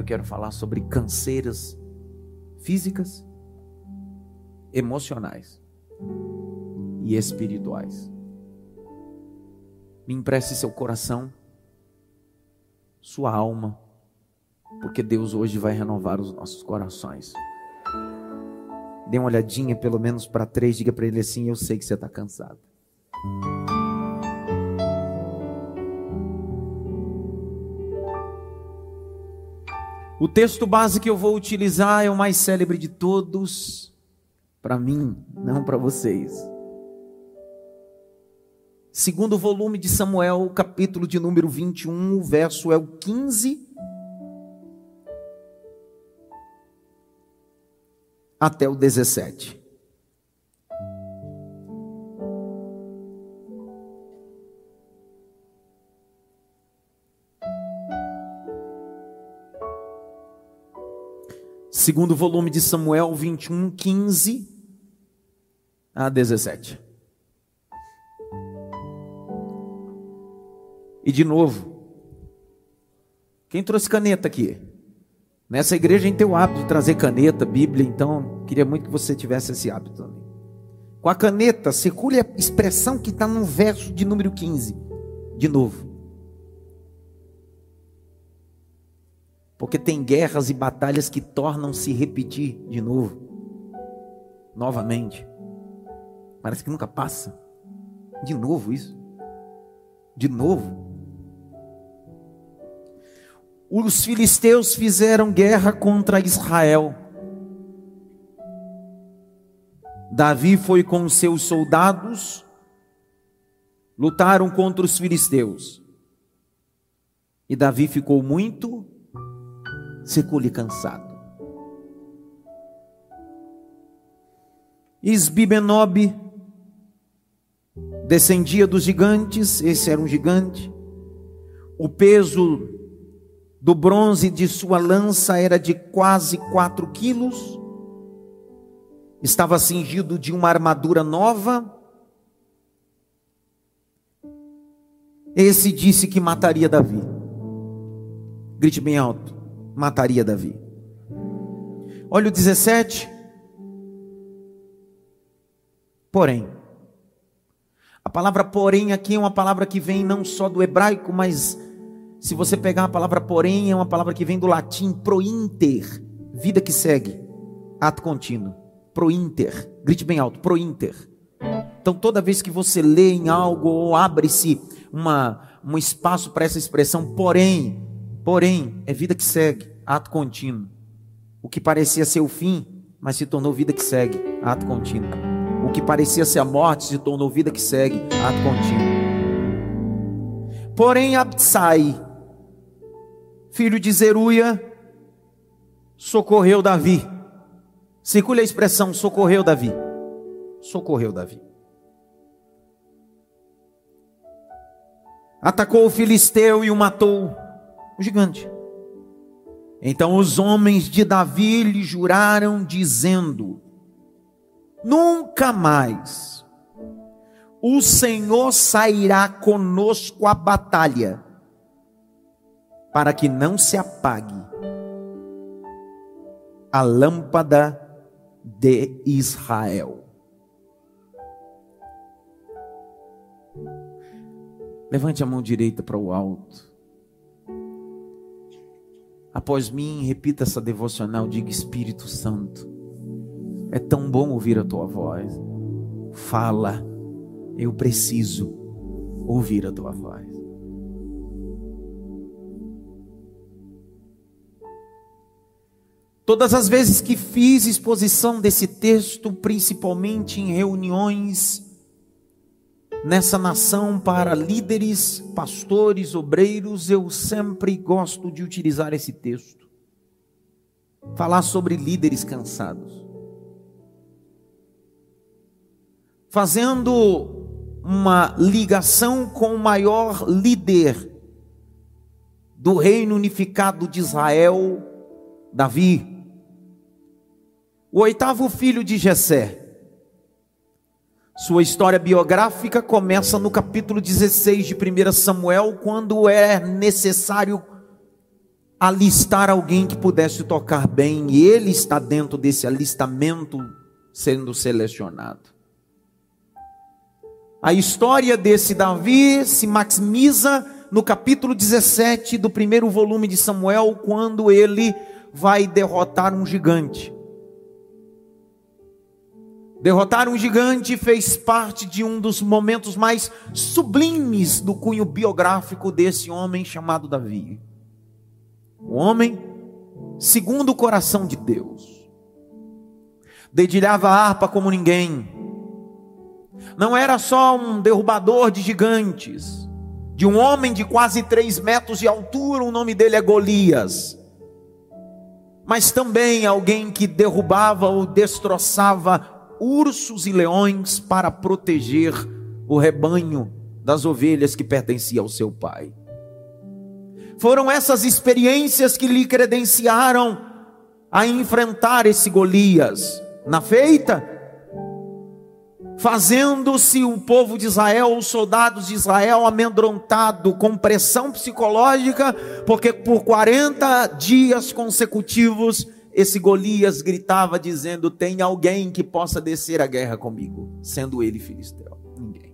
eu quero falar sobre canseiras físicas, emocionais e espirituais. Me empreste seu coração, sua alma, porque Deus hoje vai renovar os nossos corações. Dê uma olhadinha pelo menos para três, diga para ele assim: Eu sei que você está cansado. O texto base que eu vou utilizar é o mais célebre de todos, para mim, não para vocês. Segundo volume de Samuel, capítulo de número 21, o verso é o 15 até o 17. Segundo volume de Samuel 21, 15 a 17. E de novo, quem trouxe caneta aqui? Nessa igreja a gente tem o hábito de trazer caneta, Bíblia, então queria muito que você tivesse esse hábito também. Com a caneta, circule a expressão que está no verso de número 15. De novo. Porque tem guerras e batalhas que tornam-se repetir de novo, novamente. Parece que nunca passa. De novo isso. De novo. Os filisteus fizeram guerra contra Israel. Davi foi com seus soldados, lutaram contra os filisteus. E Davi ficou muito secou-lhe cansado. Isbibenob descendia dos gigantes, esse era um gigante. O peso do bronze de sua lança era de quase quatro quilos. Estava cingido de uma armadura nova. Esse disse que mataria Davi. Grite bem alto mataria Davi. Olha o 17. Porém, a palavra porém aqui é uma palavra que vem não só do hebraico, mas se você pegar a palavra porém, é uma palavra que vem do latim prointer, vida que segue, ato contínuo. Prointer, grite bem alto, prointer. Então toda vez que você lê em algo ou abre-se uma um espaço para essa expressão, porém, Porém, é vida que segue, ato contínuo. O que parecia ser o fim, mas se tornou vida que segue, ato contínuo. O que parecia ser a morte se tornou vida que segue, ato contínuo. Porém, Absai, filho de Zeruia, socorreu Davi. Circule a expressão socorreu Davi. Socorreu Davi. Atacou o filisteu e o matou o gigante. Então os homens de Davi lhe juraram, dizendo: Nunca mais o Senhor sairá conosco à batalha, para que não se apague a lâmpada de Israel. Levante a mão direita para o alto. Após mim, repita essa devocional, diga Espírito Santo. É tão bom ouvir a tua voz. Fala, eu preciso ouvir a tua voz. Todas as vezes que fiz exposição desse texto, principalmente em reuniões nessa nação para líderes, pastores, obreiros, eu sempre gosto de utilizar esse texto. Falar sobre líderes cansados. Fazendo uma ligação com o maior líder do reino unificado de Israel, Davi. O oitavo filho de Jessé sua história biográfica começa no capítulo 16 de 1 Samuel, quando é necessário alistar alguém que pudesse tocar bem, e ele está dentro desse alistamento sendo selecionado. A história desse Davi se maximiza no capítulo 17 do primeiro volume de Samuel, quando ele vai derrotar um gigante. Derrotar um gigante fez parte de um dos momentos mais sublimes do cunho biográfico desse homem chamado Davi. O homem segundo o coração de Deus. Dedilhava a harpa como ninguém. Não era só um derrubador de gigantes, de um homem de quase três metros de altura, o nome dele é Golias. Mas também alguém que derrubava ou destroçava ursos e leões para proteger o rebanho das ovelhas que pertencia ao seu pai. Foram essas experiências que lhe credenciaram a enfrentar esse Golias na feita, fazendo-se o povo de Israel, os soldados de Israel amedrontado com pressão psicológica, porque por 40 dias consecutivos esse Golias gritava dizendo: Tem alguém que possa descer a guerra comigo, sendo ele filisteu. Ninguém.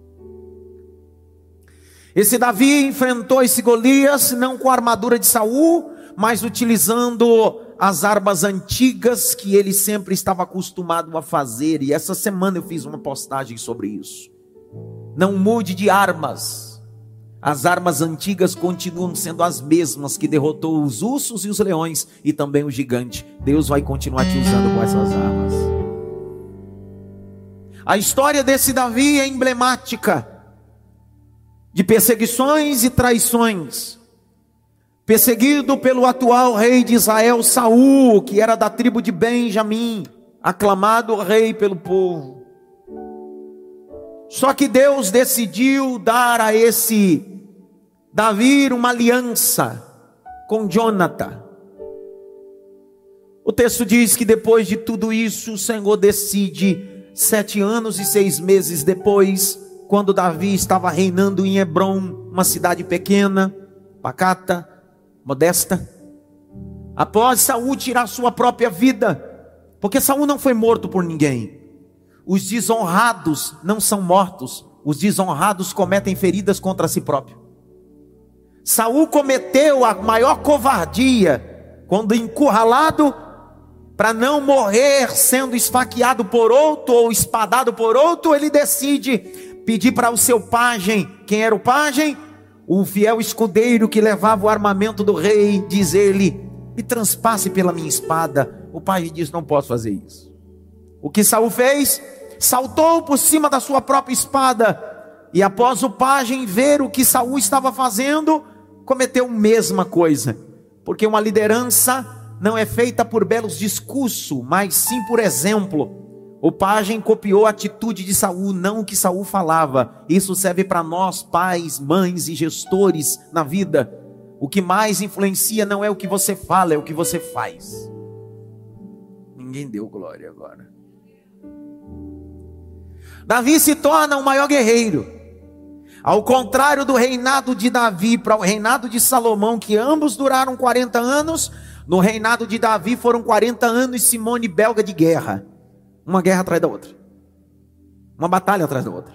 Esse Davi enfrentou esse Golias não com a armadura de Saul, mas utilizando as armas antigas que ele sempre estava acostumado a fazer. E essa semana eu fiz uma postagem sobre isso. Não mude de armas as armas antigas continuam sendo as mesmas que derrotou os ursos e os leões e também o gigante. Deus vai continuar te usando com essas armas. A história desse Davi é emblemática de perseguições e traições. Perseguido pelo atual rei de Israel, Saul, que era da tribo de Benjamim, aclamado rei pelo povo. Só que Deus decidiu dar a esse Davi uma aliança com Jonathan. O texto diz que depois de tudo isso, o Senhor decide, sete anos e seis meses depois, quando Davi estava reinando em Hebron, uma cidade pequena, pacata, modesta, após Saul tirar sua própria vida, porque Saul não foi morto por ninguém. Os desonrados não são mortos, os desonrados cometem feridas contra si próprio. Saul cometeu a maior covardia quando encurralado para não morrer sendo esfaqueado por outro ou espadado por outro, ele decide pedir para o seu pajem, quem era o pajem? O fiel escudeiro que levava o armamento do rei, diz ele: "Me transpasse pela minha espada". O pajem diz: "Não posso fazer isso". O que Saul fez? Saltou por cima da sua própria espada e após o pajem ver o que Saul estava fazendo, cometeu a mesma coisa, porque uma liderança não é feita por belos discursos, mas sim por exemplo. O pajem copiou a atitude de Saul, não o que Saul falava. Isso serve para nós, pais, mães e gestores na vida. O que mais influencia não é o que você fala, é o que você faz. Ninguém deu glória agora. Davi se torna o maior guerreiro. Ao contrário do reinado de Davi para o reinado de Salomão, que ambos duraram 40 anos, no reinado de Davi foram 40 anos Simone belga de guerra. Uma guerra atrás da outra. Uma batalha atrás da outra.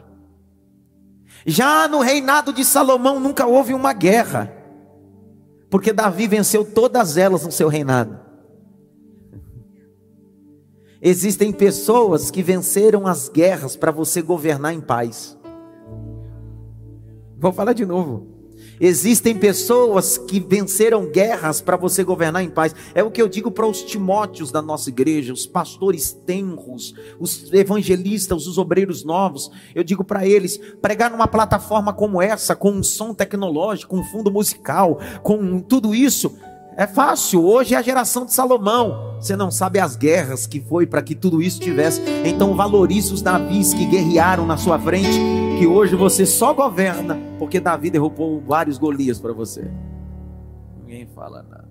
Já no reinado de Salomão nunca houve uma guerra. Porque Davi venceu todas elas no seu reinado. Existem pessoas que venceram as guerras para você governar em paz. Vou falar de novo. Existem pessoas que venceram guerras para você governar em paz. É o que eu digo para os Timóteos da nossa igreja, os pastores tenros, os evangelistas, os obreiros novos. Eu digo para eles: pregar numa plataforma como essa, com um som tecnológico, um fundo musical, com tudo isso, é fácil. Hoje é a geração de Salomão. Você não sabe as guerras que foi para que tudo isso tivesse. Então valorize os Davis que guerrearam na sua frente, que hoje você só governa porque Davi derrubou vários Golias para você. Ninguém fala nada.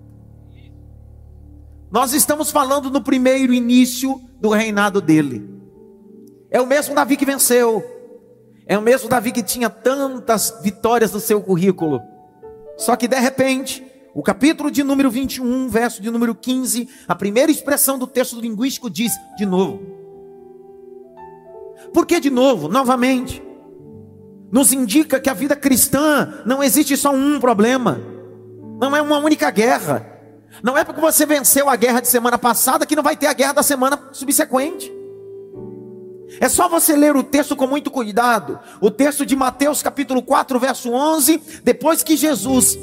Nós estamos falando no primeiro início do reinado dele. É o mesmo Davi que venceu. É o mesmo Davi que tinha tantas vitórias no seu currículo. Só que de repente, O capítulo de número 21, verso de número 15, a primeira expressão do texto linguístico diz de novo. Por que de novo? Novamente. Nos indica que a vida cristã não existe só um problema. Não é uma única guerra. Não é porque você venceu a guerra de semana passada que não vai ter a guerra da semana subsequente. É só você ler o texto com muito cuidado. O texto de Mateus capítulo 4, verso 11, depois que Jesus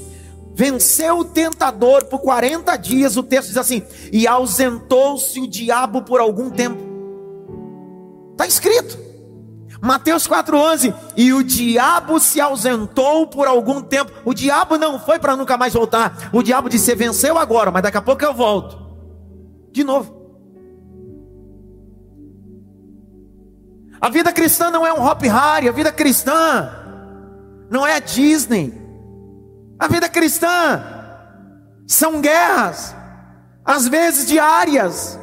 venceu o tentador por 40 dias, o texto diz assim: "E ausentou-se o diabo por algum tempo". Está escrito. Mateus 4,11: E o diabo se ausentou por algum tempo. O diabo não foi para nunca mais voltar. O diabo disse: venceu agora, mas daqui a pouco eu volto. De novo. A vida cristã não é um Hop Harry, a vida cristã não é a Disney. A vida cristã são guerras, às vezes diárias,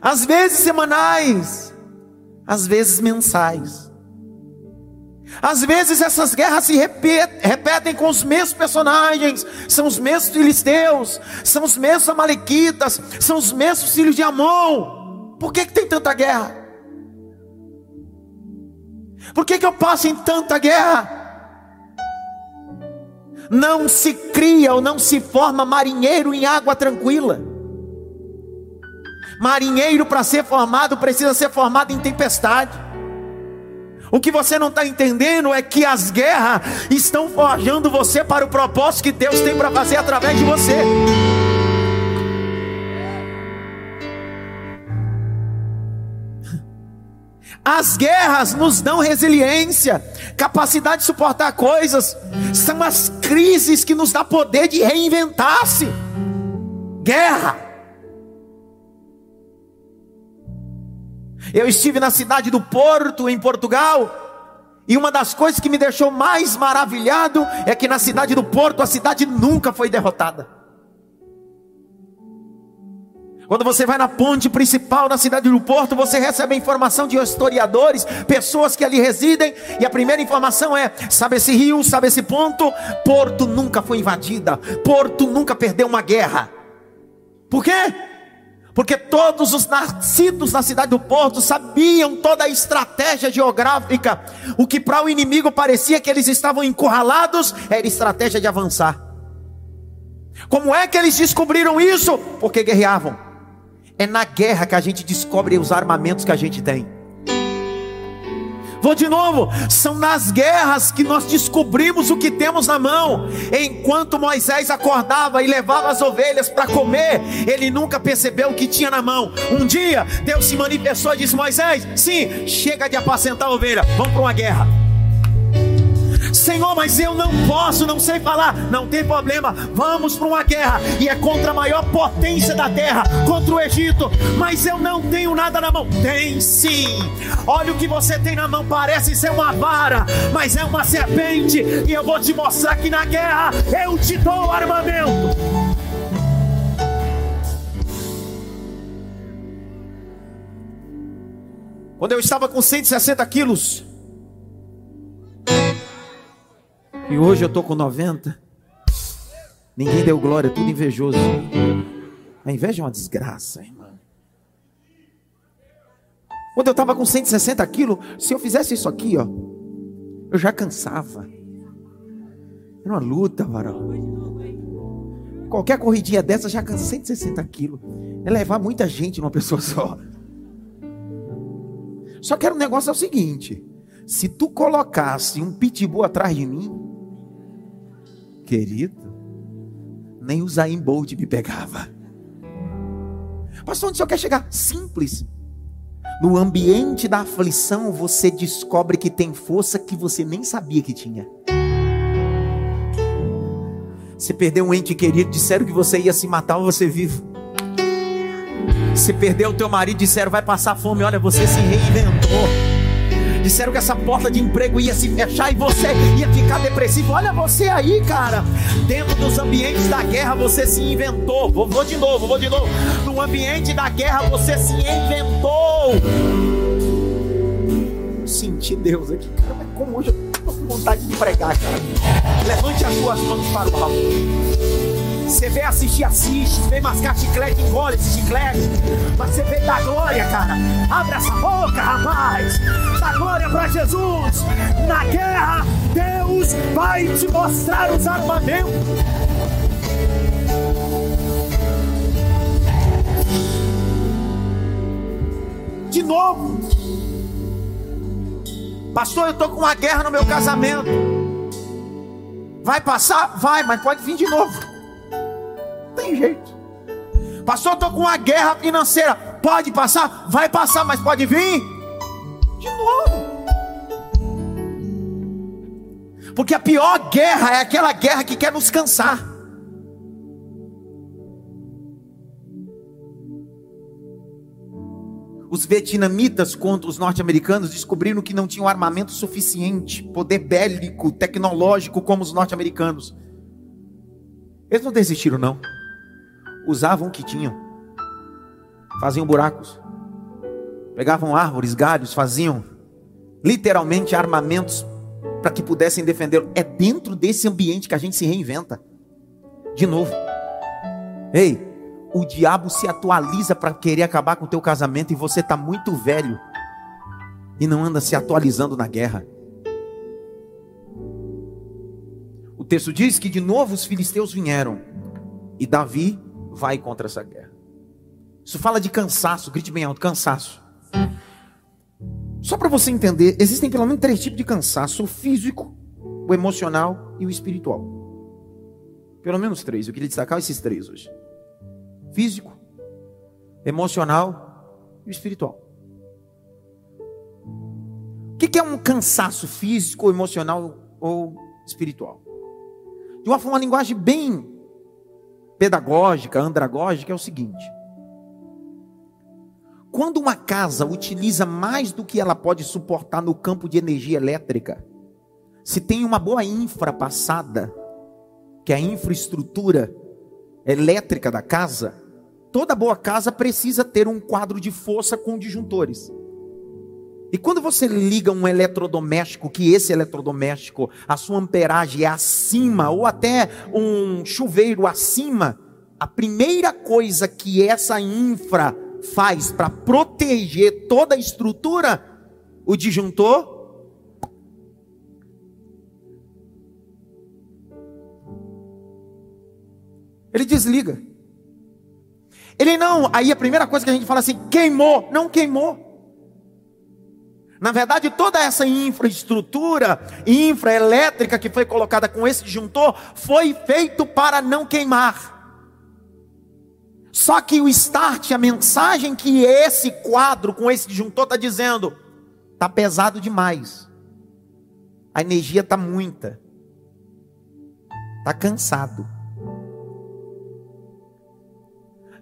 às vezes semanais, às vezes mensais. Às vezes essas guerras se repetem, com os mesmos personagens, são os mesmos filisteus, são os mesmos amalequitas, são os mesmos filhos de Amon. Por que, que tem tanta guerra? Por que, que eu passo em tanta guerra? Não se cria ou não se forma marinheiro em água tranquila. Marinheiro para ser formado precisa ser formado em tempestade. O que você não está entendendo é que as guerras estão forjando você para o propósito que Deus tem para fazer através de você. As guerras nos dão resiliência, capacidade de suportar coisas. São as crises que nos dão poder de reinventar-se. Guerra. Eu estive na cidade do Porto, em Portugal, e uma das coisas que me deixou mais maravilhado é que na cidade do Porto a cidade nunca foi derrotada. Quando você vai na ponte principal na cidade do Porto, você recebe a informação de historiadores, pessoas que ali residem, e a primeira informação é: sabe esse rio, sabe esse ponto? Porto nunca foi invadida, Porto nunca perdeu uma guerra. Por quê? Porque todos os nascidos na cidade do Porto sabiam toda a estratégia geográfica. O que para o inimigo parecia que eles estavam encurralados, era estratégia de avançar. Como é que eles descobriram isso? Porque guerreavam. É na guerra que a gente descobre os armamentos que a gente tem. Vou de novo, são nas guerras que nós descobrimos o que temos na mão. Enquanto Moisés acordava e levava as ovelhas para comer, ele nunca percebeu o que tinha na mão. Um dia, Deus se manifestou e disse: Moisés, sim, chega de apacentar a ovelha, vamos para uma guerra. Senhor, mas eu não posso, não sei falar. Não tem problema, vamos para uma guerra. E é contra a maior potência da terra, contra o Egito. Mas eu não tenho nada na mão. Tem sim. Olha o que você tem na mão, parece ser uma vara, mas é uma serpente. E eu vou te mostrar que na guerra eu te dou armamento. Quando eu estava com 160 quilos, E hoje eu estou com 90. Ninguém deu glória, tudo invejoso. A inveja é uma desgraça, irmão. Quando eu estava com 160 quilos, se eu fizesse isso aqui, ó, eu já cansava. Era uma luta, varão. Qualquer corridinha dessa já cansa 160 quilos. É levar muita gente numa pessoa só. Só que era um negócio é o seguinte: se tu colocasse um pitbull atrás de mim, Querido, nem o Zayn Bolt me pegava. Pastor, onde o senhor quer chegar? Simples. No ambiente da aflição, você descobre que tem força que você nem sabia que tinha. Você perdeu um ente querido, disseram que você ia se matar, você vivo. Você perdeu o teu marido, disseram vai passar fome, olha, você se reinventou. Disseram que essa porta de emprego ia se fechar e você ia ficar depressivo. Olha você aí, cara. Dentro dos ambientes da guerra você se inventou. Vou, vou de novo, vou de novo. No ambiente da guerra você se inventou. Senti Deus aqui, cara. Mas como hoje eu tô com vontade de pregar, cara. Levante as suas mãos para o alto. Você vê assistir, assiste. Vê mascar chiclete, engole esse chiclete. Mas você vê dar glória, cara. Abre essa boca, rapaz. Dá glória para Jesus. Na guerra, Deus vai te mostrar os armamentos. De novo. Pastor, eu tô com uma guerra no meu casamento. Vai passar? Vai, mas pode vir de novo. Tem jeito. Pastor, tô com uma guerra financeira. Pode passar? Vai passar, mas pode vir de novo. Porque a pior guerra é aquela guerra que quer nos cansar. Os vietnamitas contra os norte-americanos descobriram que não tinham armamento suficiente, poder bélico, tecnológico como os norte-americanos. Eles não desistiram, não. Usavam o que tinham. Faziam buracos. Pegavam árvores, galhos, faziam literalmente armamentos para que pudessem defender. É dentro desse ambiente que a gente se reinventa. De novo. Ei, o diabo se atualiza para querer acabar com o teu casamento e você está muito velho e não anda se atualizando na guerra. O texto diz que de novo os filisteus vieram e Davi vai contra essa guerra. Isso fala de cansaço, grite bem alto, cansaço. Só para você entender, existem pelo menos três tipos de cansaço: o físico, o emocional e o espiritual. Pelo menos três. Eu queria destacar esses três hoje físico, emocional e espiritual. O que é um cansaço físico, emocional ou espiritual? De uma, uma linguagem bem pedagógica, andragógica, é o seguinte: quando uma casa utiliza mais do que ela pode suportar no campo de energia elétrica, se tem uma boa infra passada, que é a infraestrutura elétrica da casa, toda boa casa precisa ter um quadro de força com disjuntores. E quando você liga um eletrodoméstico, que esse eletrodoméstico, a sua amperagem é acima, ou até um chuveiro acima, a primeira coisa que essa infra faz para proteger toda a estrutura, o disjuntor, ele desliga. Ele não, aí a primeira coisa que a gente fala assim, queimou, não queimou. Na verdade, toda essa infraestrutura infraelétrica que foi colocada com esse disjuntor foi feito para não queimar. Só que o start, a mensagem que esse quadro com esse disjuntor está dizendo, está pesado demais. A energia está muita. Está cansado.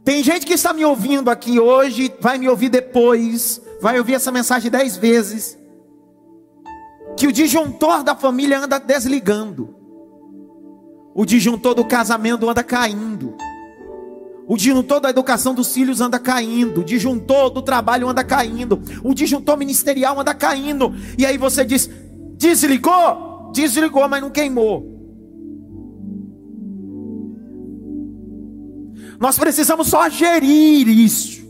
Tem gente que está me ouvindo aqui hoje, vai me ouvir depois, vai ouvir essa mensagem dez vezes. Que o disjuntor da família anda desligando, o disjuntor do casamento anda caindo, o disjuntor da educação dos filhos anda caindo, o disjuntor do trabalho anda caindo, o disjuntor ministerial anda caindo, e aí você diz: desligou? Desligou, mas não queimou. Nós precisamos só gerir isso.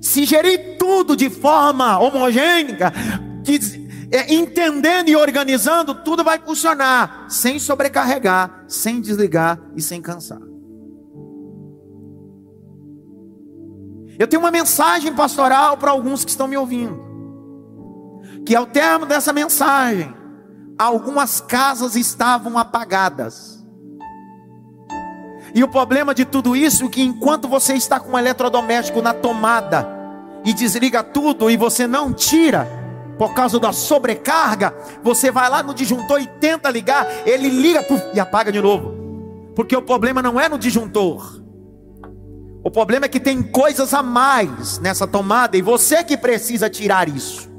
Se gerir tudo de forma homogênea, é, entendendo e organizando, tudo vai funcionar sem sobrecarregar, sem desligar e sem cansar. Eu tenho uma mensagem pastoral para alguns que estão me ouvindo. Que ao termo dessa mensagem, algumas casas estavam apagadas. E o problema de tudo isso é que enquanto você está com um eletrodoméstico na tomada e desliga tudo e você não tira por causa da sobrecarga, você vai lá no disjuntor e tenta ligar, ele liga puf, e apaga de novo. Porque o problema não é no disjuntor. O problema é que tem coisas a mais nessa tomada e você que precisa tirar isso.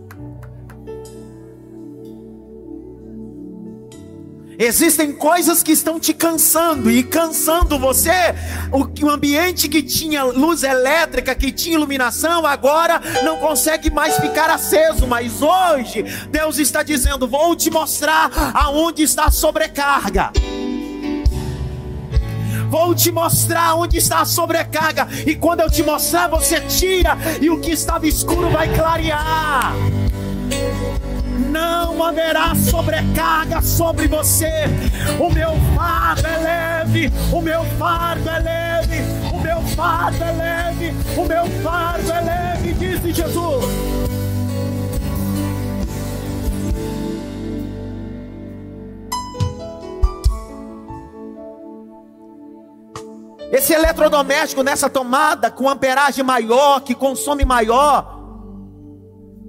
Existem coisas que estão te cansando e cansando você. O, ambiente que tinha luz elétrica, que tinha iluminação, agora não consegue mais ficar aceso. Mas hoje Deus está dizendo: Vou te mostrar aonde está a sobrecarga. Vou te mostrar onde está a sobrecarga. E quando eu te mostrar, você tira. E o que estava escuro vai clarear. Não haverá sobrecarga sobre você. O meu fardo é leve. O meu fardo é leve. O meu fardo é leve. O meu fardo é leve, disse Jesus. Esse eletrodoméstico nessa tomada com amperagem maior, que consome maior.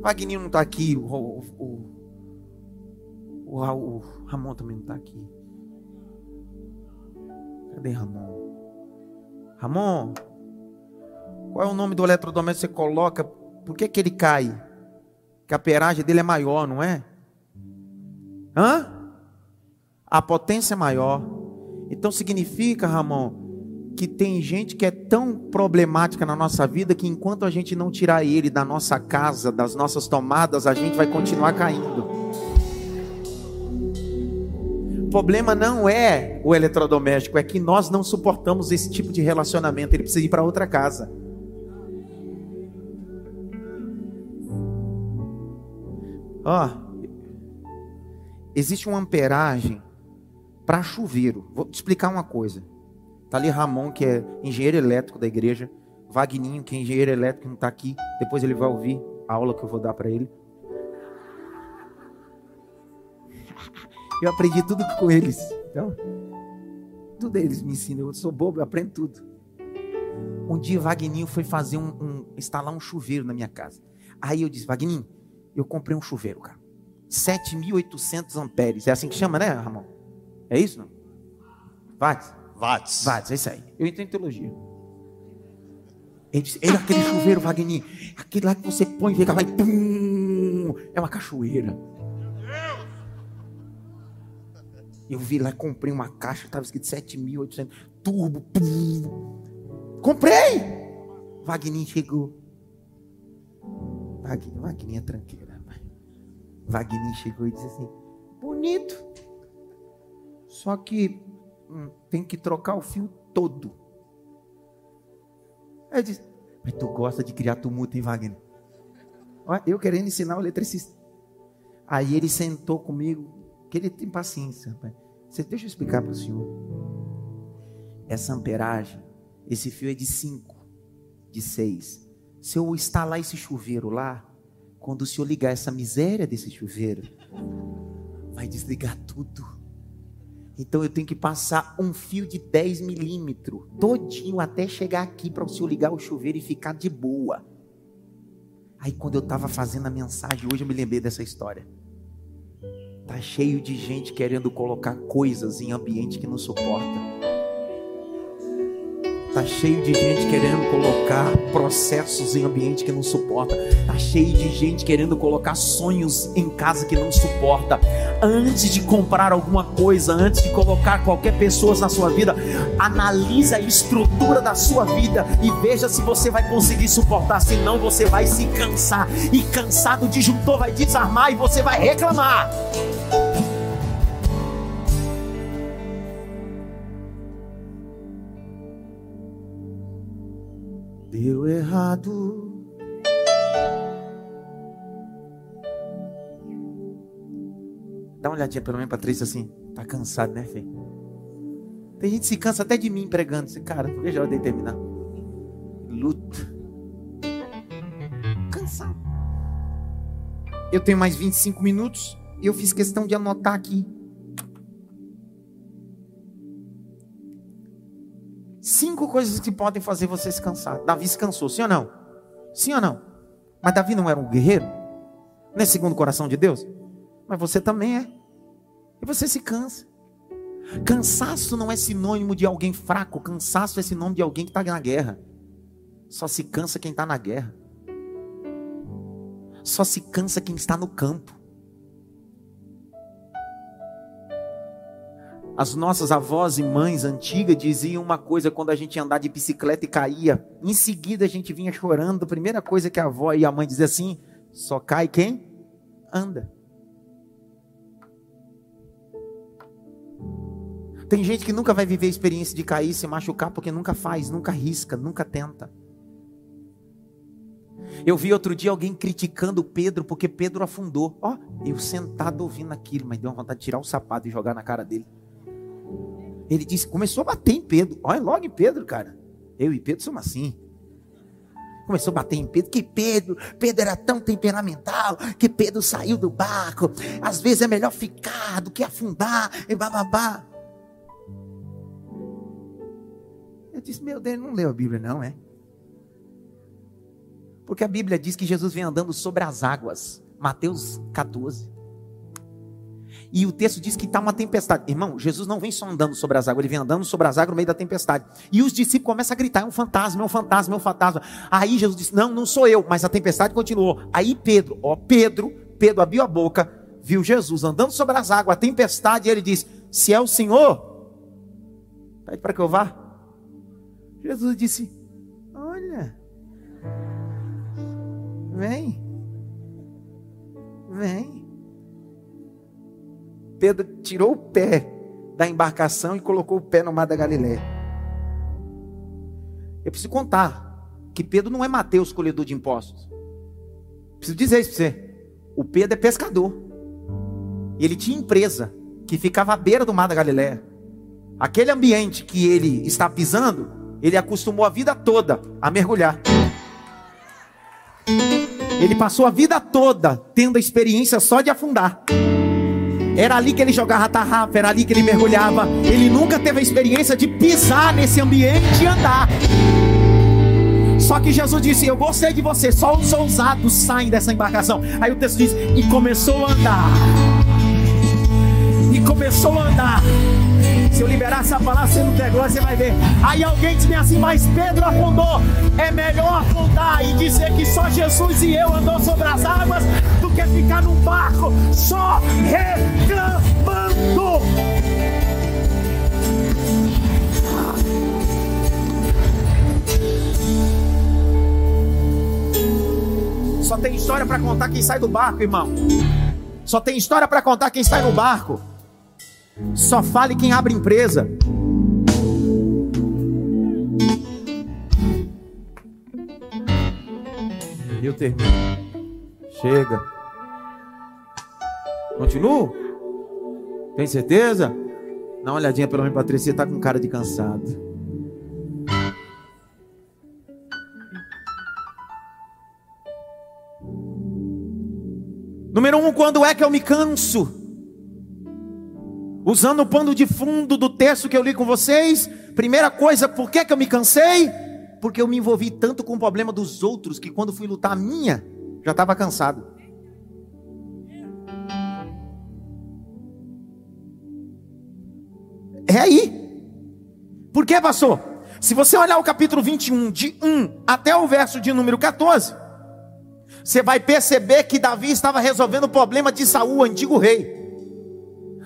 Wagner não está aqui, o, o, o, Ramon também não está aqui. Cadê Ramon? Ramon, qual é o nome do eletrodoméstico que você coloca? Por que, que ele cai? Que a amperagem dele é maior, não é? Hã? A potência é maior. Então significa, Ramon, que tem gente que é tão problemática na nossa vida que enquanto a gente não tirar ele da nossa casa, das nossas tomadas, a gente vai continuar caindo. O problema não é o eletrodoméstico, é que nós não suportamos esse tipo de relacionamento. Ele precisa ir para outra casa. Ó, oh, existe uma amperagem para chuveiro. Vou te explicar uma coisa. Tá ali Ramon, que é engenheiro elétrico da igreja. Vagninho, que é engenheiro elétrico, não está aqui. Depois ele vai ouvir a aula que eu vou dar para ele. Eu aprendi tudo com eles. Então, tudo eles me ensinam. Eu sou bobo, eu aprendo tudo. Um dia Vagninho foi fazer um, um instalar um chuveiro na minha casa. Aí eu disse, Vagninho, eu comprei um chuveiro, cara. 7.800 amperes. É assim que chama, né, Ramon? É isso, não? Vai. Watts. Watts, é isso aí. Eu em teologia. Ele disse, ele, aquele chuveiro, Wagner, aquele lá que você põe e fica lá e pum, é uma cachoeira. Eu vi lá, comprei uma caixa, estava escrito 7.800, turbo. Comprei! Wagner chegou. Wagner, Wagner é tranqueira. Wagner chegou e disse assim, bonito. Só que hum, tem que trocar o fio todo. Aí disse, mas tu gosta de criar tumulto, hein, Wagner? Eu querendo ensinar o eletricista. Aí ele sentou comigo, que ele tem paciência, rapaz. Você deixa eu explicar para o senhor. Essa amperagem, esse fio é de 5, de 6. Se eu instalar esse chuveiro lá, quando o senhor ligar essa miséria desse chuveiro, vai desligar tudo. Então eu tenho que passar um fio de 10 milímetros, todinho, até chegar aqui para o senhor ligar o chuveiro e ficar de boa. Aí quando eu estava fazendo a mensagem, hoje eu me lembrei dessa história. Tá cheio de gente querendo colocar coisas em ambiente que não suporta. Tá cheio de gente querendo colocar processos em ambiente que não suporta. Tá cheio de gente querendo colocar sonhos em casa que não suporta. Antes de comprar alguma coisa, antes de colocar qualquer pessoa na sua vida, analise a estrutura da sua vida e veja se você vai conseguir suportar. Senão você vai se cansar. E cansado, o disjuntor vai desarmar e você vai reclamar. Deu errado. Dá uma olhadinha pelo menos pra Patrícia assim. Tá cansado, né, Fê? Tem gente que se cansa até de mim pregando. Assim, cara, veja a hora de terminar. Luta. Cansado. Eu tenho mais 25 minutos e eu fiz questão de anotar aqui Cinco coisas que podem fazer você se cansar. Davi se cansou, sim ou não? Sim ou não? Mas Davi não era um guerreiro? Não é segundo o coração de Deus? Mas você também é. E você se cansa. Cansaço não é sinônimo de alguém fraco. Cansaço é sinônimo de alguém que está na guerra. Só se cansa quem está na guerra. Só se cansa quem está no campo. As nossas avós e mães antigas diziam uma coisa quando a gente andar de bicicleta e caía. Em seguida a gente vinha chorando. A primeira coisa que a avó e a mãe diziam assim: só cai quem anda. Tem gente que nunca vai viver a experiência de cair, se machucar, porque nunca faz, nunca risca, nunca tenta. Eu vi outro dia alguém criticando Pedro porque Pedro afundou. Ó, eu sentado ouvindo aquilo, mas deu uma vontade de tirar o sapato e jogar na cara dele. Ele disse, começou a bater em Pedro. Olha logo em Pedro, cara. Eu e Pedro somos assim. Começou a bater em Pedro, que Pedro, Pedro era tão temperamental, que Pedro saiu do barco. Às vezes é melhor ficar do que afundar, e bababá. Eu disse, meu Deus, não leu a Bíblia não, é? Porque a Bíblia diz que Jesus vem andando sobre as águas. Mateus 14. E o texto diz que está uma tempestade. Irmão, Jesus não vem só andando sobre as águas, ele vem andando sobre as águas no meio da tempestade. E os discípulos começam a gritar: é um fantasma, é um fantasma, é um fantasma. Aí Jesus disse: Não, não sou eu, mas a tempestade continuou. Aí Pedro, ó, Pedro, Pedro abriu a boca, viu Jesus andando sobre as águas, a tempestade, e ele disse: Se é o Senhor, pede para que eu vá. Jesus disse: Olha, vem, vem. Pedro tirou o pé da embarcação e colocou o pé no mar da Galiléia. Eu preciso contar que Pedro não é Mateus, colhedor de impostos. Preciso dizer isso para você. O Pedro é pescador. E ele tinha empresa que ficava à beira do mar da Galiléia. Aquele ambiente que ele está pisando, ele acostumou a vida toda a mergulhar. Ele passou a vida toda tendo a experiência só de afundar. Era ali que ele jogava tarrafa, era ali que ele mergulhava. Ele nunca teve a experiência de pisar nesse ambiente e andar. Só que Jesus disse: Eu gostei de você, só os ousados saem dessa embarcação. Aí o texto diz: E começou a andar. E começou a andar. Se eu liberar essa palavra, você não tem glória, você vai ver. Aí alguém diz assim, mas Pedro afundou. É melhor afundar e dizer que só Jesus e eu andou sobre as águas do que ficar num barco só reclamando. Só tem história para contar quem sai do barco, irmão. Só tem história para contar quem sai no barco. Só fale quem abre empresa. Eu termino. Chega. Continuo? Tem certeza? Dá uma olhadinha pelo menos, Patrícia. Você tá com cara de cansado. Número um, quando é que eu me canso? Usando o pano de fundo do texto que eu li com vocês, primeira coisa, por que, que eu me cansei? Porque eu me envolvi tanto com o problema dos outros que quando fui lutar a minha, já estava cansado. É aí. Por que, pastor? Se você olhar o capítulo 21, de 1 até o verso de número 14, você vai perceber que Davi estava resolvendo o problema de Saul, antigo rei.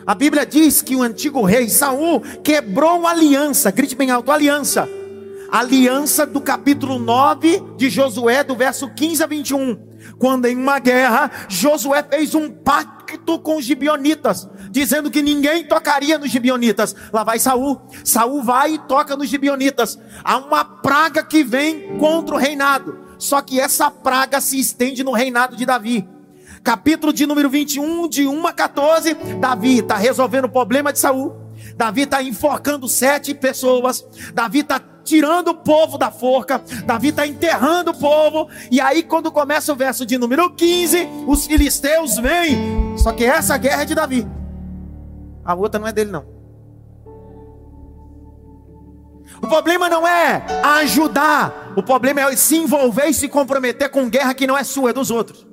A Bíblia diz que o antigo rei Saul quebrou aliança, grite bem alto, aliança. Aliança do capítulo 9 de Josué, do verso 15 a 21. Quando em uma guerra, Josué fez um pacto com os gibionitas, dizendo que ninguém tocaria nos gibionitas. Lá vai Saul. Saul vai e toca nos gibionitas. Há uma praga que vem contra o reinado. Só que essa praga se estende no reinado de Davi capítulo de número 21, de 1 a 14, Davi está resolvendo o problema de Saul. Davi está enforcando sete pessoas. Davi está tirando o povo da forca. Davi está enterrando o povo. E aí, quando começa o verso de número 15, os filisteus vêm. Só que essa guerra é de Davi. A outra não é dele, não. O problema não é ajudar. O problema é se envolver e se comprometer com guerra que não é sua, é dos outros.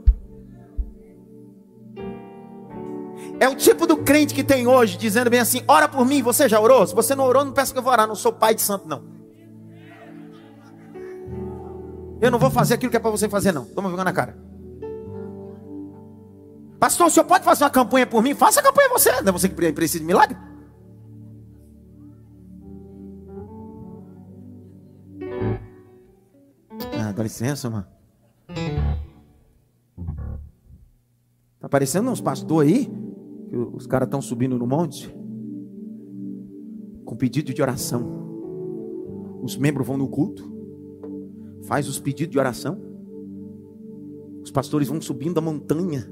É o tipo do crente que tem hoje, dizendo bem assim: ora por mim, você já orou? Se você não orou, não peça que eu vou orar, não sou pai de santo, não. Eu não vou fazer aquilo que é para você fazer, não. Toma vergonha na cara. Pastor, o senhor pode fazer uma campanha por mim? Faça a campanha você. Não é você que precisa de milagre? Ah, dá licença, mano. Tá aparecendo uns pastores aí? Os caras estão subindo no monte. pedido de oração. Os membros vão no culto, faz os pedidos de oração. Os pastores vão subindo a montanha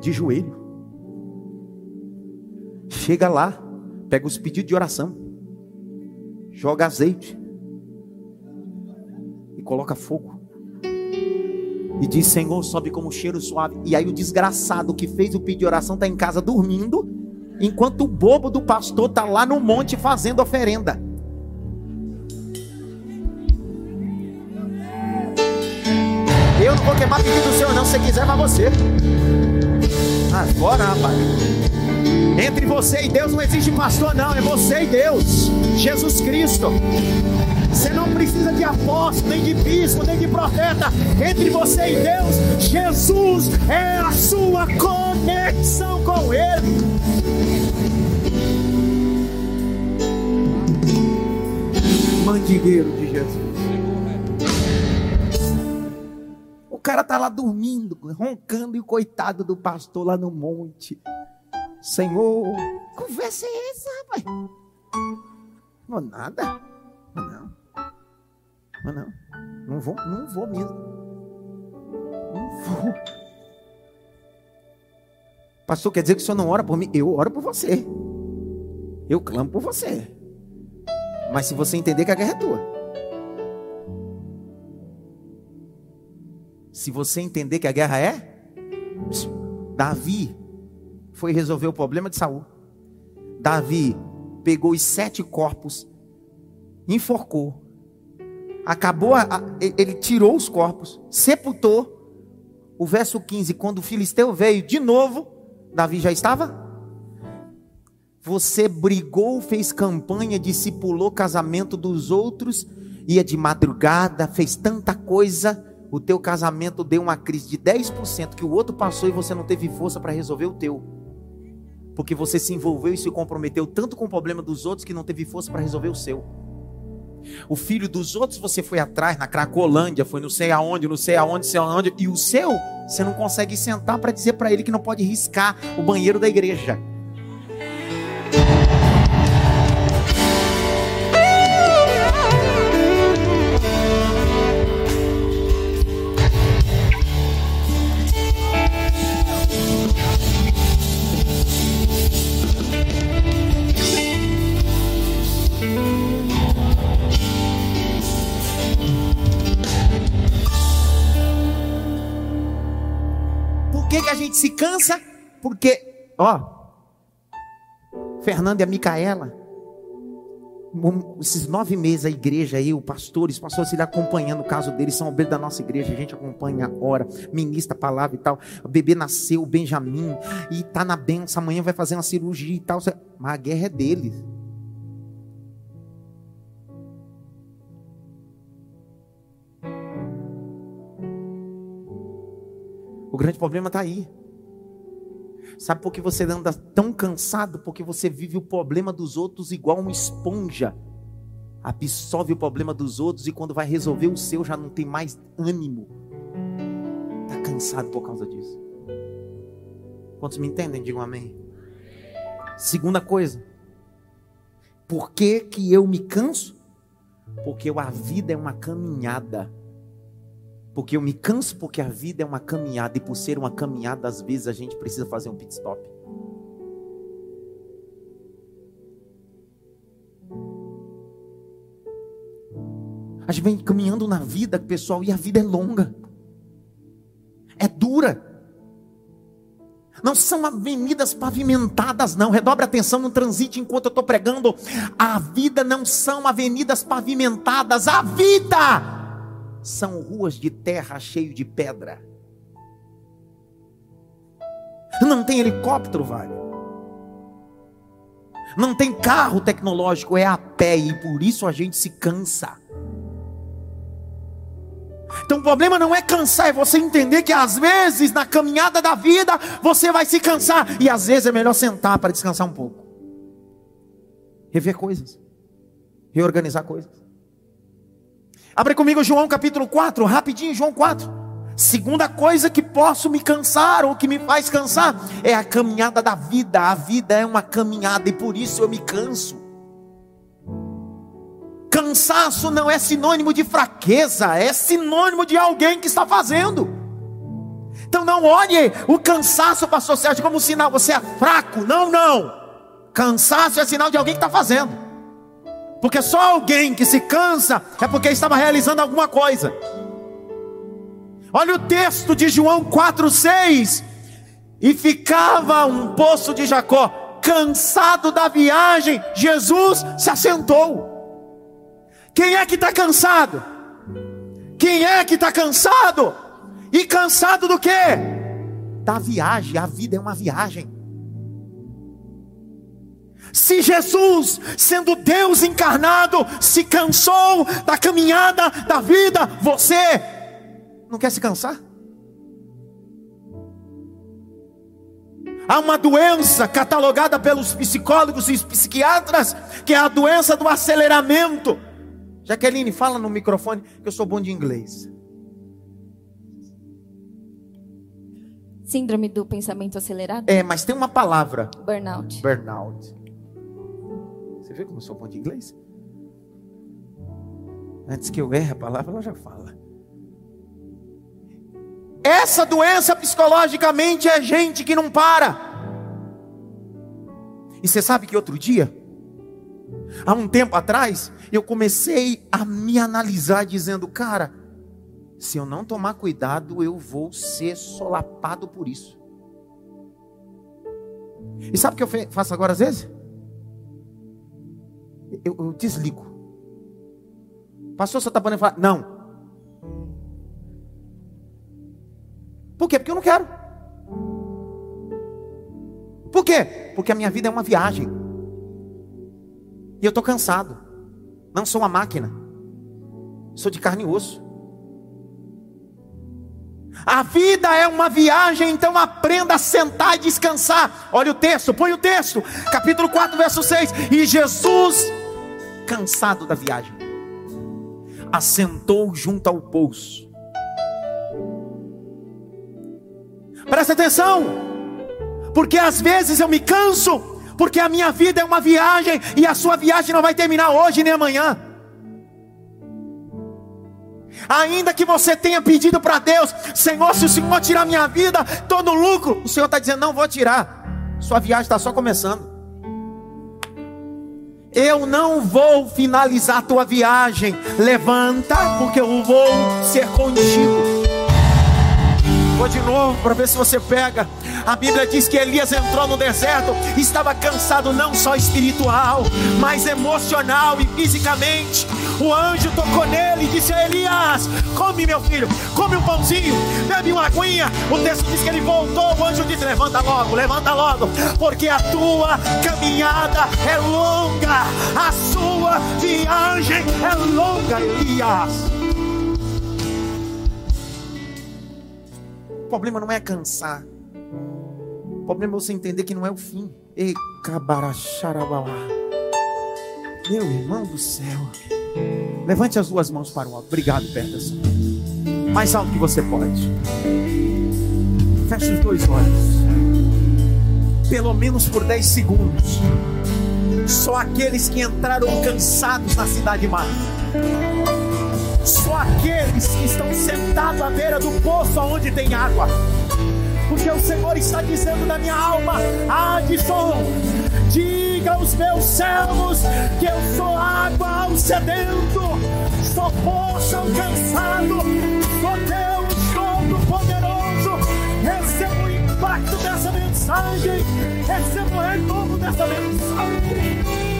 de joelho. Chega lá, pega os pedidos de oração, joga azeite e coloca fogo. E diz: Senhor, sobe como cheiro suave. E aí o desgraçado que fez o pedido de oração está em casa dormindo, enquanto o bobo do pastor está lá no monte fazendo oferenda. Eu não vou queimar pedido do Senhor, não. Se quiser, vai você. Agora, rapaz. Entre você e Deus não existe pastor, não. É você e Deus. Jesus Cristo. Você não precisa de apóstolo, nem de bispo, nem de profeta. Entre você e Deus, Jesus é a sua conexão com Ele. Mandigueiro de Jesus. O cara tá lá dormindo, roncando, e o coitado do pastor lá no monte. Senhor, conversa é essa, rapaz? Não, nada. Não. Mas não. Não vou, não vou mesmo. Não vou. Pastor, quer dizer que o senhor não ora por mim? Eu oro por você. Eu clamo por você. Mas se você entender que a guerra é tua. Se você entender que a guerra é Davi foi resolver o problema de Saul. Davi pegou os sete corpos, enforcou, acabou, a, a, ele tirou os corpos, sepultou. O verso 15, quando o filisteu veio de novo, Davi já estava? Você brigou, fez campanha, discipulou casamento dos outros, ia de madrugada, fez tanta coisa, o teu casamento deu uma crise de 10% que o outro passou e você não teve força para resolver o teu porque você se envolveu e se comprometeu tanto com o problema dos outros que não teve força para resolver o seu. O filho dos outros você foi atrás na Cracolândia, foi não sei aonde, não sei aonde, não sei aonde, e o seu você não consegue sentar para dizer para ele que não pode riscar o banheiro da igreja. Cansa porque, ó, Fernando e a Micaela, esses nove meses a igreja aí, o pastor, os pastores ele acompanhando o caso deles, são obreiros da nossa igreja, a gente acompanha a hora, ministra a palavra e tal. O bebê nasceu, o Benjamin, e tá na benção, amanhã vai fazer uma cirurgia e tal. Mas a guerra é deles. O grande problema está aí. Sabe por que você anda tão cansado? Porque você vive o problema dos outros igual uma esponja. Absorve o problema dos outros e quando vai resolver o seu já não tem mais ânimo. Está cansado por causa disso. Quantos me entendem? Digam amém. Segunda coisa. Por que, que eu me canso? Porque a vida é uma caminhada. Porque eu me canso porque a vida é uma caminhada e por ser uma caminhada, às vezes a gente precisa fazer um pit stop. A gente vem caminhando na vida, pessoal, e a vida é longa. É dura. Não são avenidas pavimentadas, não. Redobre atenção no transite enquanto eu estou pregando. A vida não são avenidas pavimentadas. A vida são ruas de terra cheio de pedra. Não tem helicóptero, vale. Não tem carro tecnológico, é a pé e por isso a gente se cansa. Então o problema não é cansar, é você entender que às vezes na caminhada da vida você vai se cansar e às vezes é melhor sentar para descansar um pouco. Rever coisas, reorganizar coisas. Abre comigo João capítulo 4, rapidinho, João 4. Segunda coisa que posso me cansar ou que me faz cansar é a caminhada da vida. A vida é uma caminhada e por isso eu me canso. Cansaço não é sinônimo de fraqueza, é sinônimo de alguém que está fazendo. Então não olhe o cansaço, pastor Sérgio, como sinal, você é fraco. Não, não. Cansaço é sinal de alguém que está fazendo. Porque só alguém que se cansa é porque estava realizando alguma coisa. Olha o texto de João 4,6. E ficava um poço de Jacó, cansado da viagem, Jesus se assentou. Quem é que está cansado? Quem é que está cansado? E cansado do quê? Da viagem. A vida é uma viagem. Se Jesus, sendo Deus encarnado, se cansou da caminhada da vida, você não quer se cansar? Há uma doença catalogada pelos psicólogos e psiquiatras, que é a doença do aceleramento. Jaqueline, fala no microfone que eu sou bom de inglês. Síndrome do pensamento acelerado? É, mas tem uma palavra. Burnout. Burnout. Você vê como eu sou bom de inglês? Antes que eu erre a palavra, ela já fala. Essa doença psicologicamente é gente que não para. E você sabe que outro dia, há um tempo atrás, eu comecei a me analisar dizendo, cara, se eu não tomar cuidado, eu vou ser solapado por isso. E sabe o que eu faço agora às vezes? Eu, eu desligo. Pastor, você está podendo falar? Não. Por quê? Porque eu não quero. Por quê? Porque a minha vida é uma viagem. E eu estou cansado. Não sou uma máquina. Sou de carne e osso. A vida é uma viagem, então aprenda a sentar e descansar. Olha o texto, põe o texto, capítulo 4, verso 6. E Jesus, cansado da viagem, assentou junto ao poço. Presta atenção, porque às vezes eu me canso porque a minha vida é uma viagem e a sua viagem não vai terminar hoje nem amanhã. Ainda que você tenha pedido para Deus, Senhor, se o Senhor tirar minha vida, no lucro. O Senhor está dizendo: não vou tirar. Sua viagem está só começando. Eu não vou finalizar tua viagem. Levanta, porque eu vou ser contigo. Vou de novo para ver se você pega. A Bíblia diz que Elias entrou no deserto, estava cansado não só espiritual, mas emocional e fisicamente. O anjo tocou nele e disse a Elias: Come, meu filho, come um pãozinho, bebe uma aguinha. O texto diz que ele voltou. O anjo disse: Levanta logo, levanta logo, porque a tua caminhada é longa, a sua viagem é longa, Elias. Problema não é cansar. O problema é você entender que não é o fim. E Meu irmão do céu. Levante as duas mãos para o alto. Obrigado, Peterson. Mais alto que você pode. Feche os dois olhos. Pelo menos por 10 segundos. Só aqueles que entraram cansados na cidade mar só aqueles que estão sentados à beira do poço onde tem água. Porque o Senhor está dizendo na minha alma, Adson, diga aos meus servos que eu sou água ao sedento, sou poço cansado, sou Deus Todo-Poderoso. Receba o impacto dessa mensagem, receba o renovo dessa mensagem.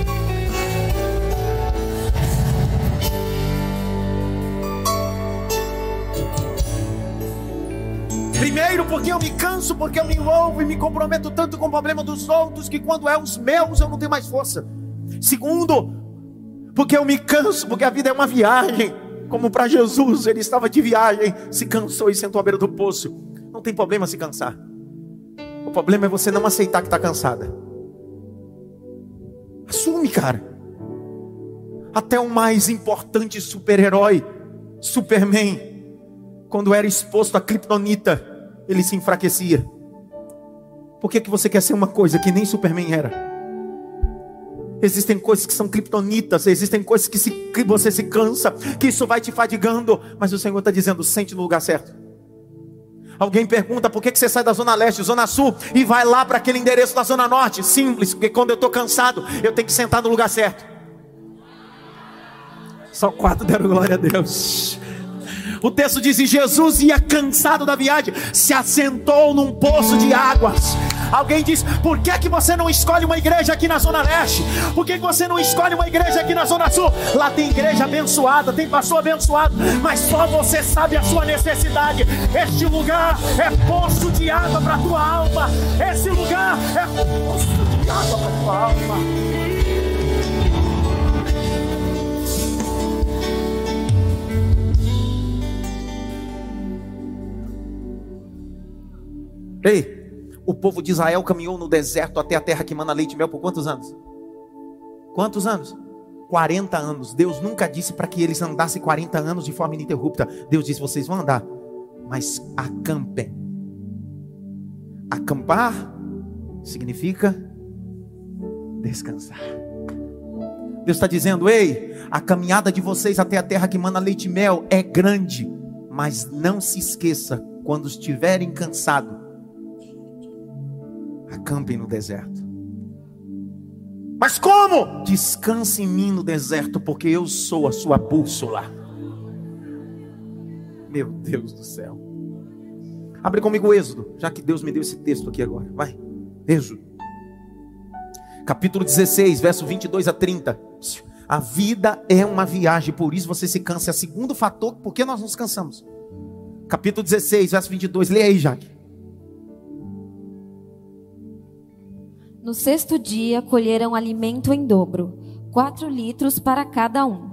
Primeiro, porque eu me canso, porque eu me envolvo e me comprometo tanto com o problema dos outros que quando é os meus eu não tenho mais força. Segundo, porque eu me canso, porque a vida é uma viagem. Como para Jesus, ele estava de viagem, se cansou e sentou à beira do poço. Não tem problema se cansar. O problema é você não aceitar que está cansada. Assume, cara. Até o mais importante super-herói, Superman, quando era exposto a Kryptonita, ele se enfraquecia. Por que, que você quer ser uma coisa que nem Superman era? Existem coisas que são criptonitas, existem coisas que, se, que você se cansa, que isso vai te fadigando, mas o Senhor está dizendo: sente no lugar certo. Alguém pergunta por que, que você sai da Zona Leste, Zona Sul e vai lá para aquele endereço da Zona Norte? Simples, porque quando eu estou cansado, eu tenho que sentar no lugar certo. Só quatro deram glória a Deus. O texto diz: e Jesus ia cansado da viagem, se assentou num poço de águas. Alguém diz: por que, que você não escolhe uma igreja aqui na Zona Leste? Por que, que você não escolhe uma igreja aqui na Zona Sul? Lá tem igreja abençoada, tem pastor abençoado, mas só você sabe a sua necessidade. Este lugar é poço de água para tua alma. Esse lugar é poço de água para tua alma. Ei, o povo de Israel caminhou no deserto até a terra que mana leite e mel por quantos anos? Quantos anos? 40 anos. Deus nunca disse para que eles andassem 40 anos de forma ininterrupta. Deus disse: vocês vão andar, mas acampem. Acampar significa descansar. Deus está dizendo: ei, a caminhada de vocês até a terra que mana leite e mel é grande, mas não se esqueça, quando estiverem cansados, acampem no deserto. Mas como? Descanse em mim no deserto, porque eu sou a sua bússola. Meu Deus do céu. Abre comigo o Êxodo, já que Deus me deu esse texto aqui agora. Vai. Êxodo. Capítulo 16, verso 22 a 30. A vida é uma viagem, por isso você se cansa. É o segundo fator, por que nós nos cansamos? Capítulo 16, verso 22. Leia aí, Jaque. No sexto dia colheram alimento em dobro, quatro litros para cada um.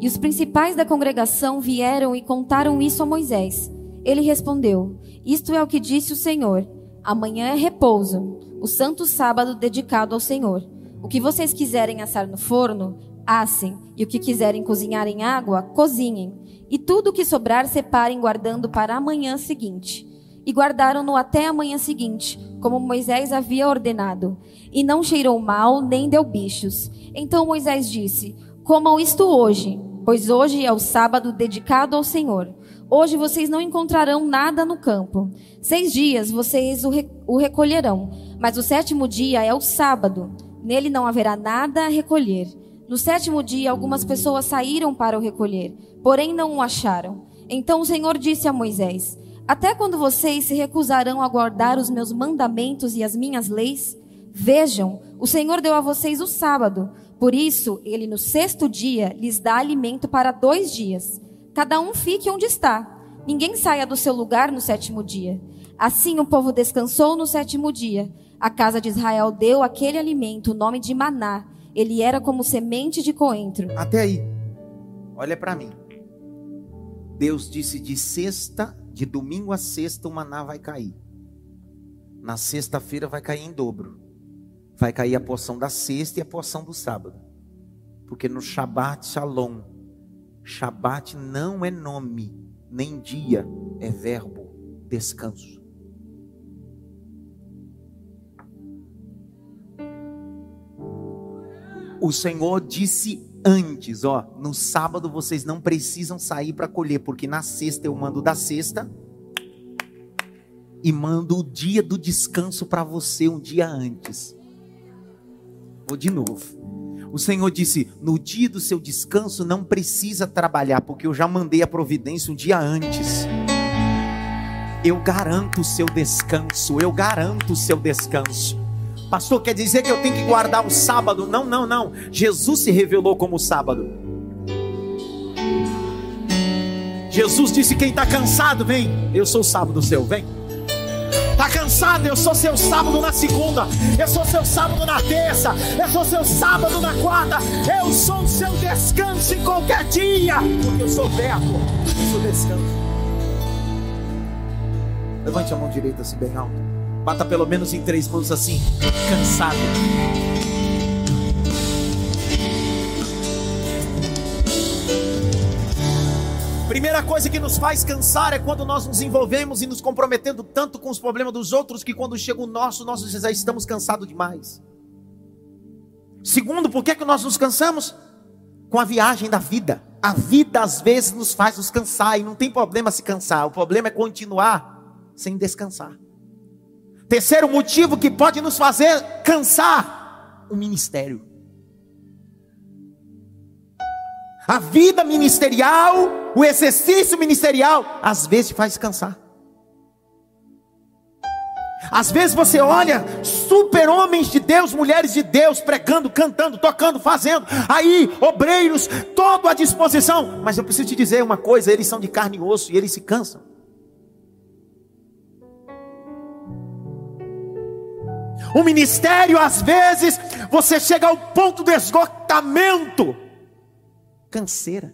E os principais da congregação vieram e contaram isso a Moisés. Ele respondeu: Isto é o que disse o Senhor: Amanhã é repouso, o santo sábado dedicado ao Senhor. O que vocês quiserem assar no forno, assem, e o que quiserem cozinhar em água, cozinhem. E tudo o que sobrar, separem, guardando para a manhã seguinte e guardaram-no até a manhã seguinte, como Moisés havia ordenado. E não cheirou mal, nem deu bichos. Então Moisés disse: Comam isto hoje, pois hoje é o sábado dedicado ao Senhor. Hoje vocês não encontrarão nada no campo. Seis dias vocês o, o recolherão, mas o sétimo dia é o sábado. Nele não haverá nada a recolher. No sétimo dia, algumas pessoas saíram para o recolher, porém não o acharam. Então o Senhor disse a Moisés: até quando vocês se recusarão a guardar os meus mandamentos e as minhas leis? Vejam, o Senhor deu a vocês o sábado. Por isso, ele no sexto dia lhes dá alimento para dois dias. Cada um fique onde está. Ninguém saia do seu lugar no sétimo dia. Assim o povo descansou no sétimo dia. A casa de Israel deu aquele alimento o nome de maná. Ele era como semente de coentro. Até aí. Olha para mim. Deus disse de sexta de domingo a sexta o maná vai cair. Na sexta-feira vai cair em dobro. Vai cair a porção da sexta e a porção do sábado. Porque no Shabat Shalom, Shabat não é nome, nem dia, é verbo, descanso. O Senhor disse antes, ó, no sábado vocês não precisam sair para colher, porque na sexta eu mando da sexta e mando o dia do descanso para você um dia antes. Vou de novo. O Senhor disse: no dia do seu descanso não precisa trabalhar, porque eu já mandei a providência um dia antes. Eu garanto o seu descanso, eu garanto o seu descanso. Pastor, quer dizer que eu tenho que guardar o sábado? Não, não, não. Jesus se revelou como sábado. Jesus disse: Quem está cansado, vem. Eu sou o sábado seu, vem. Está cansado? Eu sou seu sábado na segunda. Eu sou seu sábado na terça. Eu sou seu sábado na quarta. Eu sou o seu descanso em qualquer dia. Porque eu sou verbo. Eu sou descanso. Levante a mão direita assim bem alto. Bata pelo menos em três mãos assim, cansado. Primeira coisa que nos faz cansar é quando nós nos envolvemos e nos comprometendo tanto com os problemas dos outros que quando chega o nosso, nós já estamos cansados demais. Segundo, por que, que nós nos cansamos? Com a viagem da vida. A vida às vezes nos faz nos cansar e não tem problema se cansar. O problema é continuar sem descansar. Terceiro motivo que pode nos fazer cansar: o ministério. A vida ministerial, o exercício ministerial, às vezes faz cansar. Às vezes você olha super-homens de Deus, mulheres de Deus, pregando, cantando, tocando, fazendo, aí, obreiros, todo à disposição. Mas eu preciso te dizer uma coisa: eles são de carne e osso e eles se cansam. O ministério, às vezes, você chega ao ponto do esgotamento, canseira.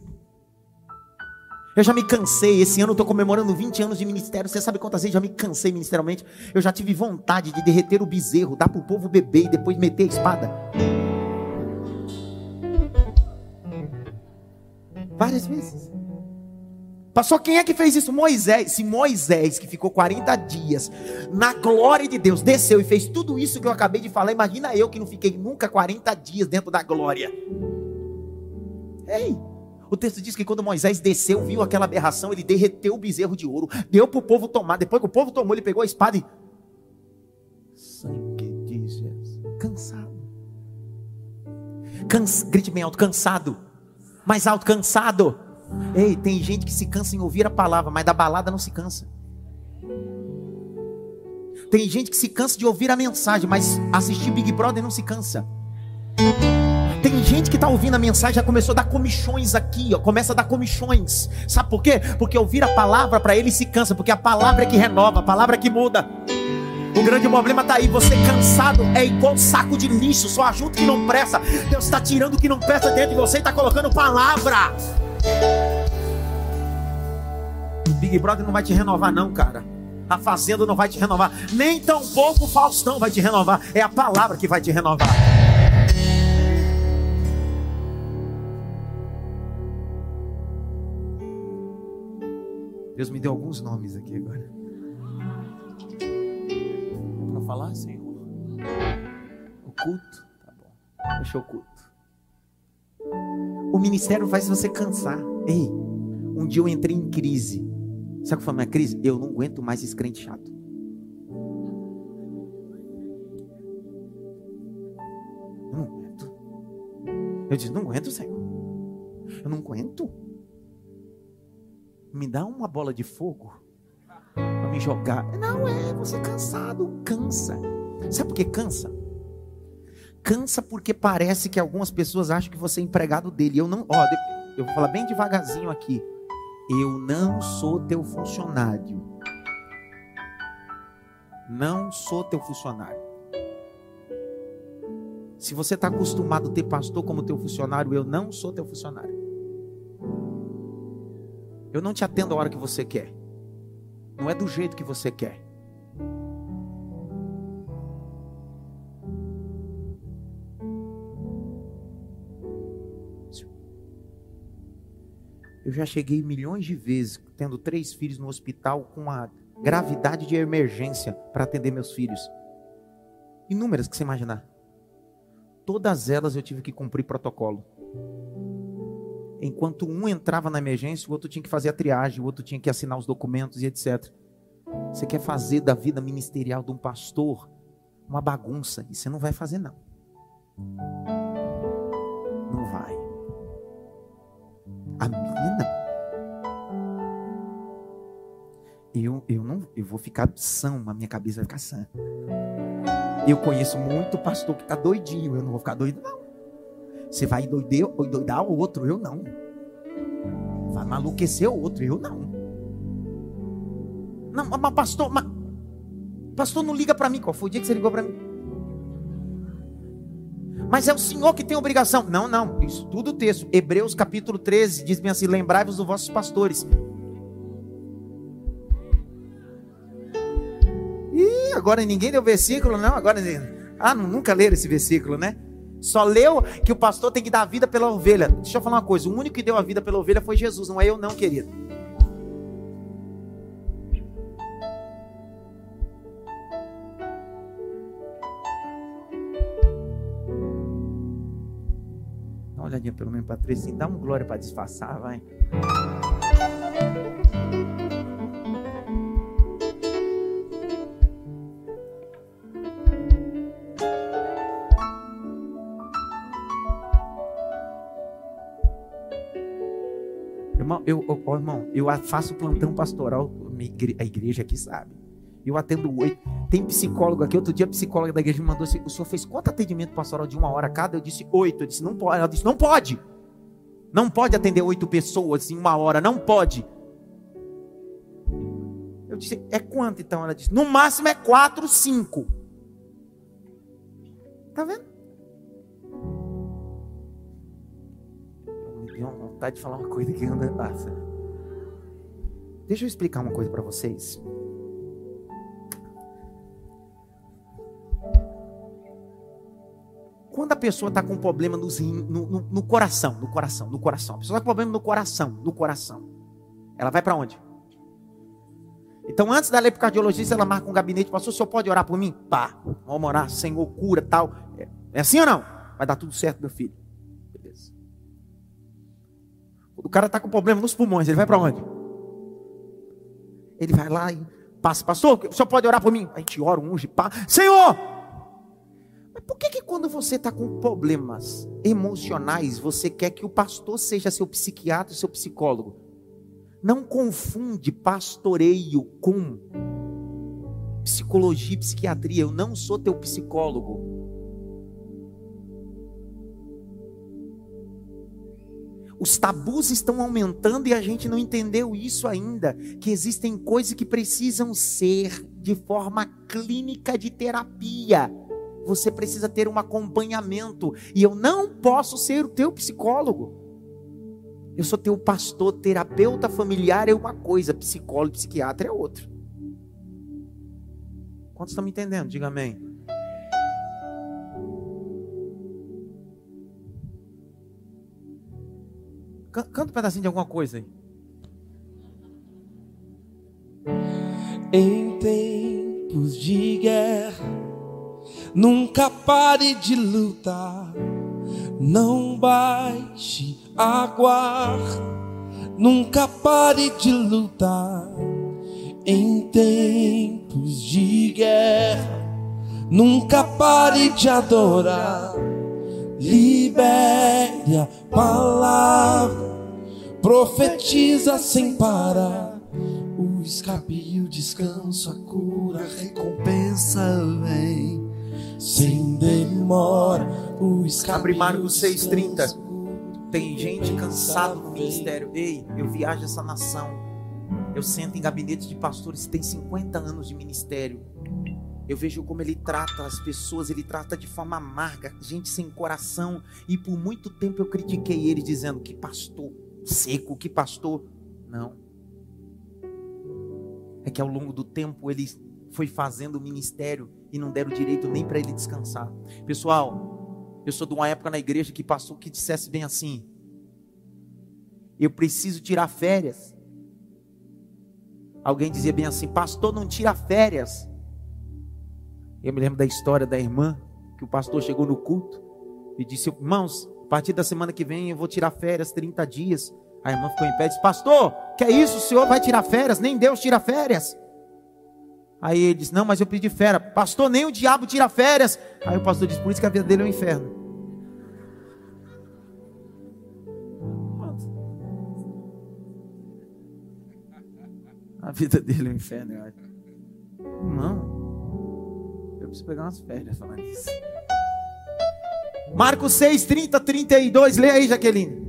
Eu já me cansei, esse ano eu estou comemorando 20 anos de ministério. Você sabe quantas vezes já me cansei ministerialmente? Eu já tive vontade de derreter o bezerro, dar para o povo beber e depois meter a espada. Várias vezes. Passou quem é que fez isso? Moisés. Se Moisés, que ficou 40 dias na glória de Deus, desceu e fez tudo isso que eu acabei de falar, imagina eu que não fiquei nunca 40 dias dentro da glória. Ei! O texto diz que quando Moisés desceu, viu aquela aberração, ele derreteu o bezerro de ouro, deu para o povo tomar. Depois que o povo tomou, ele pegou a espada e. Sangue de Jesus. Cansado. Cans... Grite bem alto, cansado. Mais alto, cansado. Ei, tem gente que se cansa em ouvir a palavra, mas da balada não se cansa. Tem gente que se cansa de ouvir a mensagem, mas assistir Big Brother não se cansa. Tem gente que está ouvindo a mensagem, já começou a dar comichões aqui, ó, começa a dar comichões. Sabe por quê? Porque ouvir a palavra para ele se cansa, porque a palavra é que renova, a palavra é que muda. O grande problema está aí, você cansado é igual saco de lixo, só ajuda que não presta. Deus está tirando o que não presta dentro de você e está colocando palavra. Big Brother não vai te renovar, não, cara. A fazenda não vai te renovar, nem tão pouco o Faustão vai te renovar. É a palavra que vai te renovar. Deus me deu alguns nomes aqui agora. É para falar, Senhor? O culto? Tá bom. Deixa o culto. O ministério faz você cansar. Ei, um dia eu entrei em crise. Sabe qual foi a minha crise? Eu não aguento mais esse crente chato. Eu não aguento. Eu disse, não aguento, Senhor. Eu não aguento me dá uma bola de fogo para me jogar. Não é, você é cansado, cansa. Sabe por que cansa? Cansa porque parece que algumas pessoas acham que você é empregado dele. Eu não, ó, eu vou falar bem devagarzinho aqui. Eu não sou teu funcionário. Não sou teu funcionário. Se você está acostumado a ter pastor como teu funcionário, eu não sou teu funcionário. Eu não te atendo a hora que você quer. Não é do jeito que você quer. Eu já cheguei milhões de vezes tendo três filhos no hospital com a gravidade de emergência para atender meus filhos. Inúmeras que você imaginar. Todas elas eu tive que cumprir protocolo. Enquanto um entrava na emergência, o outro tinha que fazer a triagem, o outro tinha que assinar os documentos e etc. Você quer fazer da vida ministerial de um pastor uma bagunça, e você não vai fazer não. Não vai. A minha não. Eu, eu não, eu vou ficar são, a minha cabeça vai ficar sã. Eu conheço muito pastor que está doidinho, eu não vou ficar doido não. Você vai endoidar o outro, eu não. Vai maluquecer o outro, eu não. Não, mas pastor, mas, pastor não liga para mim. Qual foi o dia que você ligou para mim? Mas é o Senhor que tem obrigação. Não, não. Isso tudo texto. Hebreus capítulo 13 diz bem assim: lembrai-vos dos vossos pastores. Ih, agora ninguém deu versículo, não. Agora, ah, nunca leram esse versículo, né? Só leu que o pastor tem que dar a vida pela ovelha. Deixa eu falar uma coisa: o único que deu a vida pela ovelha foi Jesus, não é eu, não, querido. Pelo menos para três, assim, dá um glória para disfarçar, vai. Irmão, eu, eu, irmão, eu faço plantão pastoral, a igreja aqui sabe. Eu atendo oito. Tem psicólogo aqui. Outro dia a psicóloga da igreja me mandou assim: o senhor fez quanto atendimento pastoral de uma hora cada? Eu disse oito. Eu disse, não pode. Ela disse, não pode. Não pode atender oito pessoas em uma hora. Não pode. Eu disse, é quanto então? Ela disse, no máximo é quatro, cinco. Tá vendo? Deu vontade de falar uma coisa que anda passa. Deixa eu explicar uma coisa para vocês. Quando a pessoa está com um problema no, no, no, coração, no coração, no coração. A pessoa está com problema no coração, no coração. Ela vai para onde? Então, antes da ler para o cardiologista, ela marca um gabinete. Pastor, o senhor pode orar por mim? Pá, vamos orar, Senhor, cura, tal. É, é assim ou não? Vai dar tudo certo, meu filho. Beleza. O cara está com problema nos pulmões, ele vai para onde? Ele vai lá e passa, pastor, o senhor pode orar por mim? A gente ora, unge, pá. Senhor, por que, que quando você está com problemas emocionais, você quer que o pastor seja seu psiquiatra, seu psicólogo? Não confunde pastoreio com psicologia e psiquiatria. Eu não sou teu psicólogo. Os tabus estão aumentando e a gente não entendeu isso ainda. Que existem coisas que precisam ser de forma clínica de terapia você precisa ter um acompanhamento. E eu não posso ser o teu psicólogo. Eu sou teu pastor, terapeuta familiar é uma coisa, psicólogo, psiquiatra é outra. Quantos estão me entendendo? Diga amém. Canta um pedacinho de alguma coisa aí. Em tempos de guerra Nunca pare de lutar, não baixe a guarda. Nunca pare de lutar em tempos de guerra. Nunca pare de adorar. Libere a palavra, profetiza sem parar. O escape o descanso, a cura, a recompensa vem sem demora, Abre Marcos 6,30. Tem gente cansada no ministério. Ei, eu viajo essa nação. Eu sento em gabinetes de pastores que têm 50 anos de ministério. Eu vejo como ele trata as pessoas, ele trata de forma amarga, gente sem coração. E por muito tempo eu critiquei ele, dizendo que pastor seco, que pastor. Não. É que ao longo do tempo ele foi fazendo o ministério e não deram direito nem para ele descansar. Pessoal, eu sou de uma época na igreja que passou que dissesse bem assim: eu preciso tirar férias. Alguém dizia bem assim: pastor, não tira férias. Eu me lembro da história da irmã que o pastor chegou no culto e disse: irmãos, a partir da semana que vem eu vou tirar férias 30 dias. A irmã ficou em pé e disse: Pastor, que é isso? O senhor vai tirar férias? Nem Deus tira férias. Aí ele disse: Não, mas eu pedi férias. Pastor, nem o diabo tira férias. Aí o pastor disse: Por isso que a vida dele é um inferno. A vida dele é um inferno, eu acho. Irmão, eu preciso pegar umas férias falando isso. Marcos 6, 30, 32. Lê aí, Jaqueline.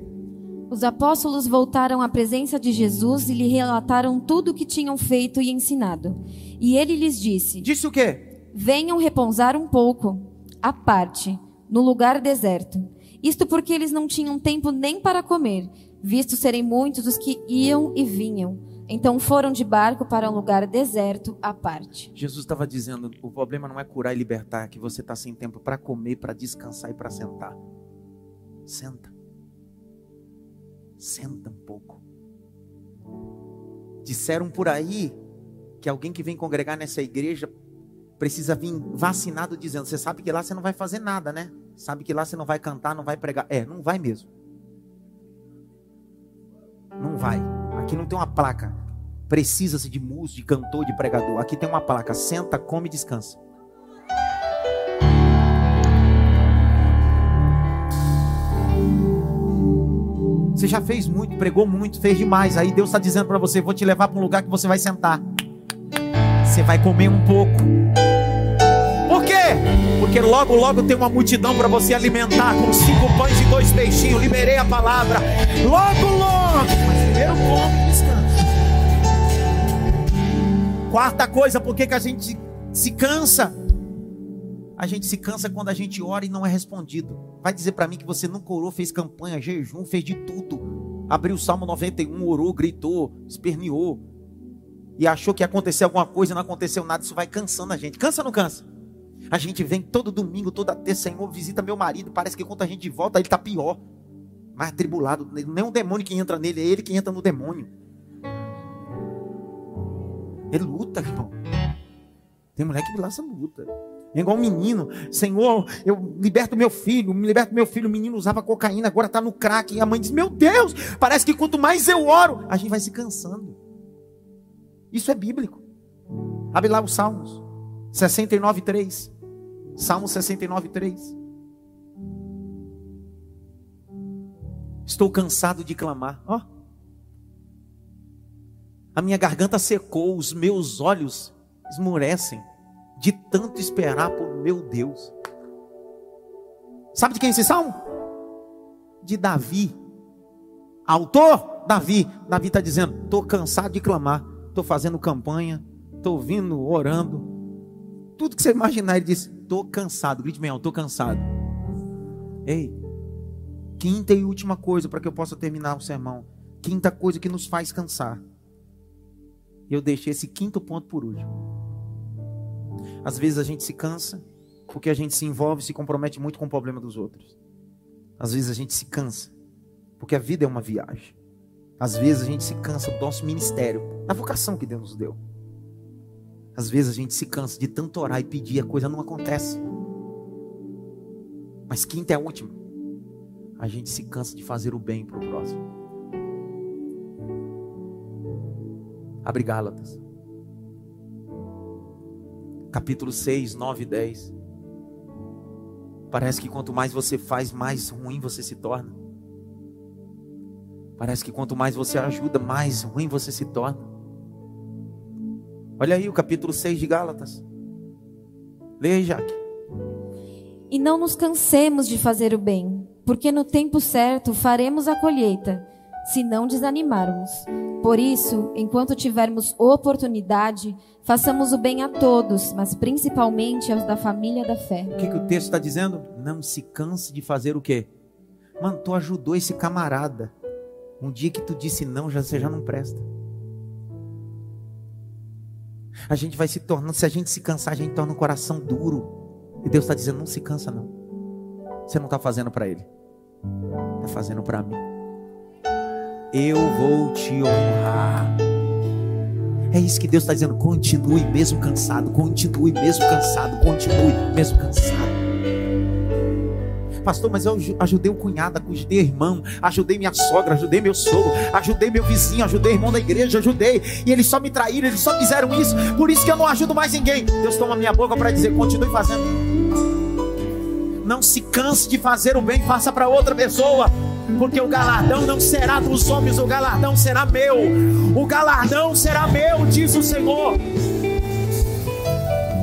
Os apóstolos voltaram à presença de Jesus e lhe relataram tudo o que tinham feito e ensinado. E ele lhes disse: Disse o quê? Venham repousar um pouco, à parte, no lugar deserto. Isto porque eles não tinham tempo nem para comer, visto serem muitos os que iam e vinham. Então foram de barco para um lugar deserto à parte. Jesus estava dizendo: o problema não é curar e libertar, é que você está sem tempo para comer, para descansar e para sentar. Senta. Senta um pouco. Disseram por aí que alguém que vem congregar nessa igreja precisa vir vacinado dizendo: Você sabe que lá você não vai fazer nada, né? Sabe que lá você não vai cantar, não vai pregar. É, não vai mesmo. Não vai. Aqui não tem uma placa. Precisa-se de músico, de cantor, de pregador. Aqui tem uma placa. Senta, come e descansa. Você já fez muito, pregou muito, fez demais. Aí Deus está dizendo para você: vou te levar para um lugar que você vai sentar. Você vai comer um pouco. Por quê? Porque logo, logo tem uma multidão para você alimentar com cinco pães e dois peixinhos. Liberei a palavra. Logo, logo. Mas primeiro come e descansa. Quarta coisa, por que, que a gente se cansa? A gente se cansa quando a gente ora e não é respondido. Vai dizer para mim que você nunca orou, fez campanha, jejum, fez de tudo. Abriu o Salmo 91, orou, gritou, esperneou. E achou que ia acontecer alguma coisa, não aconteceu nada. Isso vai cansando a gente. Cansa ou não cansa? A gente vem todo domingo, toda terça, Senhor, visita meu marido. Parece que quando a gente volta, ele tá pior. Mais atribulado. Nem um demônio que entra nele, é ele que entra no demônio. Ele luta, irmão. Tem mulher que lança luta. É igual um menino, Senhor, eu liberto meu filho, me liberto meu filho. O menino usava cocaína, agora está no crack. E a mãe diz: Meu Deus, parece que quanto mais eu oro, a gente vai se cansando. Isso é bíblico. Abre lá os Salmos 69, 3. Salmo 69, 3. Estou cansado de clamar. Ó. Oh. A minha garganta secou, os meus olhos esmurecem de tanto esperar por meu Deus. Sabe de quem esse salmo? De Davi. Autor, Davi. Davi está dizendo: estou cansado de clamar, estou fazendo campanha, estou vindo, orando. Tudo que você imaginar, ele disse: estou cansado. Grite bem, estou cansado. Ei, quinta e última coisa para que eu possa terminar o sermão. Quinta coisa que nos faz cansar. Eu deixei esse quinto ponto por último. Às vezes a gente se cansa porque a gente se envolve, se compromete muito com o problema dos outros. Às vezes a gente se cansa porque a vida é uma viagem. Às vezes a gente se cansa do nosso ministério, da vocação que Deus nos deu. Às vezes a gente se cansa de tanto orar e pedir, e a coisa não acontece. Mas quinta é a última. A gente se cansa de fazer o bem para o próximo. Abre Gálatas capítulo 6, 9 e 10. Parece que quanto mais você faz, mais ruim você se torna. Parece que quanto mais você ajuda, mais ruim você se torna. Olha aí o capítulo 6 de Gálatas. Leia, Jaque. E não nos cansemos de fazer o bem, porque no tempo certo faremos a colheita, se não desanimarmos. Por isso, enquanto tivermos oportunidade, façamos o bem a todos, mas principalmente aos da família da fé. O que, que o texto está dizendo? Não se canse de fazer o quê? Mano, tu ajudou esse camarada. Um dia que tu disse não, já, você já não presta. A gente vai se tornando, se a gente se cansar, a gente torna o coração duro. E Deus está dizendo: não se cansa, não. Você não está fazendo para Ele, está fazendo para mim eu vou te honrar. É isso que Deus está dizendo. Continue mesmo cansado, continue mesmo cansado, continue mesmo cansado. Pastor, mas eu ajudei o cunhado, ajudei o irmão, ajudei minha sogra, ajudei meu sogro, ajudei meu vizinho, ajudei o irmão da igreja, ajudei. E eles só me traíram, eles só fizeram isso. Por isso que eu não ajudo mais ninguém. Deus toma minha boca para dizer: continue fazendo. Não se canse de fazer o bem, faça para outra pessoa porque o galardão não será dos homens, o galardão será meu. O galardão será meu, diz o Senhor.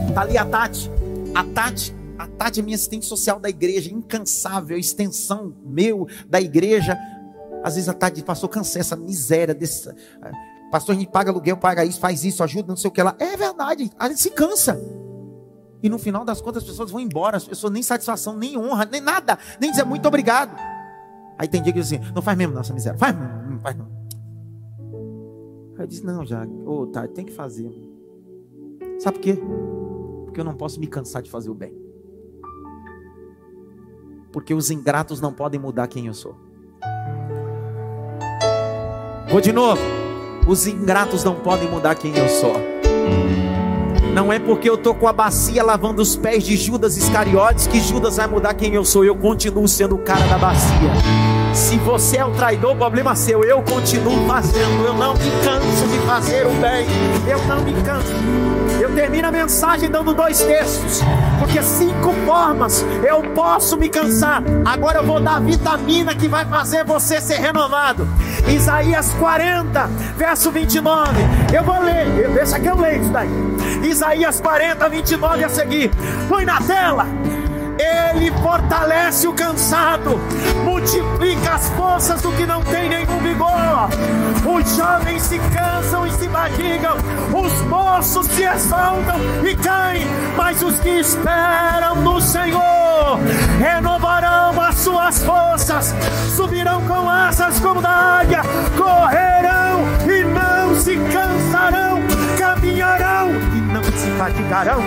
Está ali a Tati. A Tati, a Tati é minha assistente social da igreja, incansável, extensão meu da igreja. Às vezes a Tati passou cansei essa miséria desse. Pastor, a gente paga aluguel, paga isso, faz isso, ajuda, não sei o que lá. É verdade, a gente se cansa. E no final das contas as pessoas vão embora, as pessoas nem satisfação, nem honra, nem nada, nem dizer muito obrigado. Aí tem dia que diz assim, não faz mesmo nossa miséria, faz não faz não. Aí eu disse, não, já, ô, oh, tá, tem que fazer. Sabe por quê? Porque eu não posso me cansar de fazer o bem. Porque os ingratos não podem mudar quem eu sou. Vou de novo. Os ingratos não podem mudar quem eu sou. Não é porque eu estou com a bacia lavando os pés de Judas Iscariotes que Judas vai mudar quem eu sou. Eu continuo sendo o cara da bacia. Se você é o traidor, problema seu. Eu continuo fazendo. Eu não me canso de fazer o bem. Eu não me canso. Eu termino a mensagem dando dois textos. Porque cinco formas eu posso me cansar. Agora eu vou dar a vitamina que vai fazer você ser renovado. Isaías 40, verso 29. Eu vou ler. Deixa que eu leio isso daí. Isaías 40, 29 a seguir. Põe na tela. Ele fortalece o cansado, multiplica as forças do que não tem nenhum vigor. Os jovens se cansam e se fatigam, os moços se exaltam e caem, mas os que esperam no Senhor renovarão as suas forças, subirão com asas como da águia, correrão e não se cansarão, fatigarão.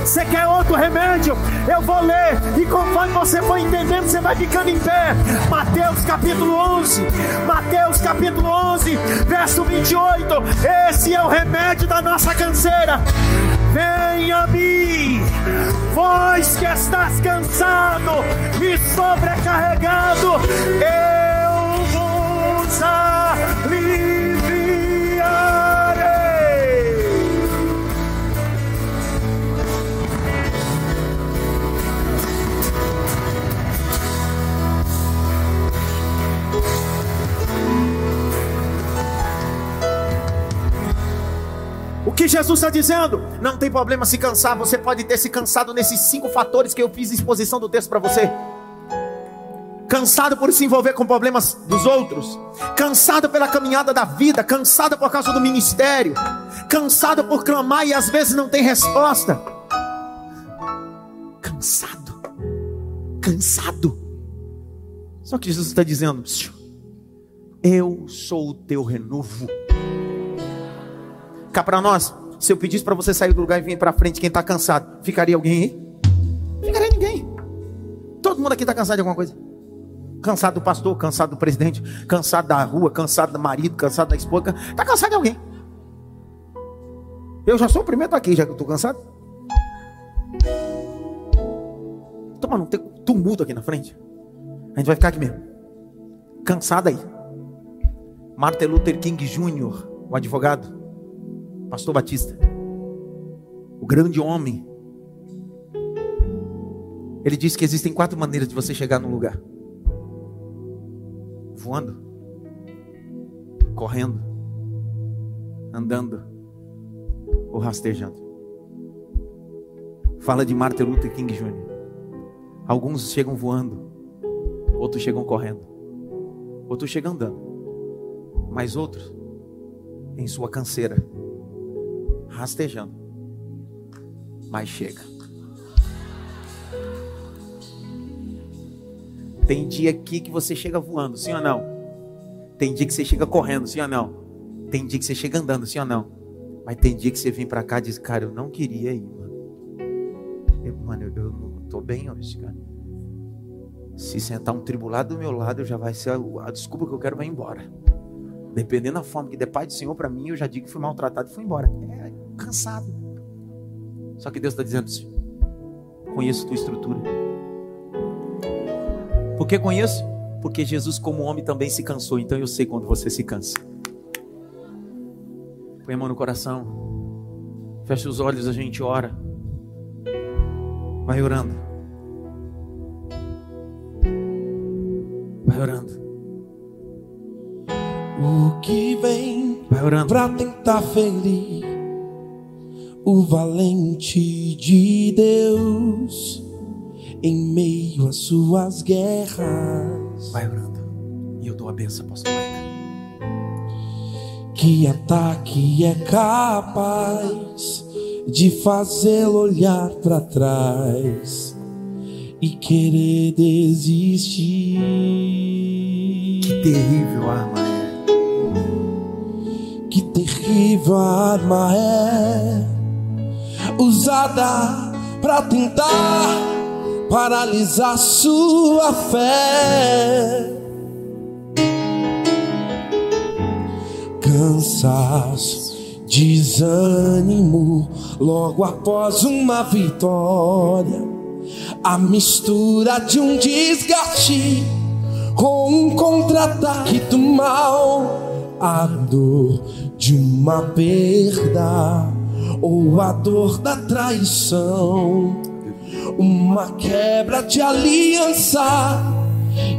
Você quer outro remédio? Eu vou ler. E conforme você for entendendo, você vai ficando em pé. Mateus capítulo 11. Mateus capítulo 11, verso 28. Esse é o remédio da nossa canseira. Venha a mim, vós que estás cansado e sobrecarregado, eu vos O que Jesus está dizendo? Não tem problema se cansar, você pode ter se cansado nesses cinco fatores que eu fiz exposição do texto para você. Cansado por se envolver com problemas dos outros, cansado pela caminhada da vida, cansado por causa do ministério, cansado por clamar e às vezes não tem resposta. Cansado, cansado. Só que Jesus está dizendo: Eu sou o teu renovo cá para nós, se eu pedisse para você sair do lugar e vir para frente, quem está cansado, ficaria alguém aí? Ficaria ninguém. Todo mundo aqui está cansado de alguma coisa. Cansado do pastor, cansado do presidente, cansado da rua, cansado do marido, cansado da esposa. Está cansado de alguém. Eu já sou o primeiro aqui, já que eu estou cansado. Toma, não tem tumulto aqui na frente. A gente vai ficar aqui mesmo. Cansado aí. Martin Luther King Jr., o advogado, Pastor Batista, o grande homem, ele disse que existem quatro maneiras de você chegar num lugar: voando, correndo, andando ou rastejando. Fala de Martin Luther King Jr. Alguns chegam voando, outros chegam correndo, outros chegam andando, mas outros em sua canseira rastejando. Mas chega. Tem dia aqui que você chega voando, sim ou não? Tem dia que você chega correndo, sim ou não? Tem dia que você chega andando, sim ou não? Mas tem dia que você vem pra cá e diz, cara, eu não queria ir, mano. Eu, mano, eu, eu não tô bem hoje, cara. Se sentar um tribulado do meu lado, já vai ser a, a desculpa que eu quero vai embora. Dependendo da forma que der Pai do Senhor para mim, eu já digo que fui maltratado e fui embora. É cansado. Só que Deus está dizendo assim: conheço tua estrutura. Por que conheço? Porque Jesus, como homem, também se cansou. Então eu sei quando você se cansa. Põe a mão no coração. Fecha os olhos, a gente ora. Vai orando. Vai orando. O que vem Vai orando. pra tentar ferir o valente de Deus em meio às suas guerras. Vai orando. E eu dou a benção, pastor Maica. Que ataque é capaz de fazê-lo olhar para trás e querer desistir. Que terrível arma é. Que terrível arma é usada para tentar paralisar sua fé. Cansaço, desânimo, logo após uma vitória, A mistura de um desgaste com um contra-ataque do mal, a dor de uma perda ou a dor da traição, uma quebra de aliança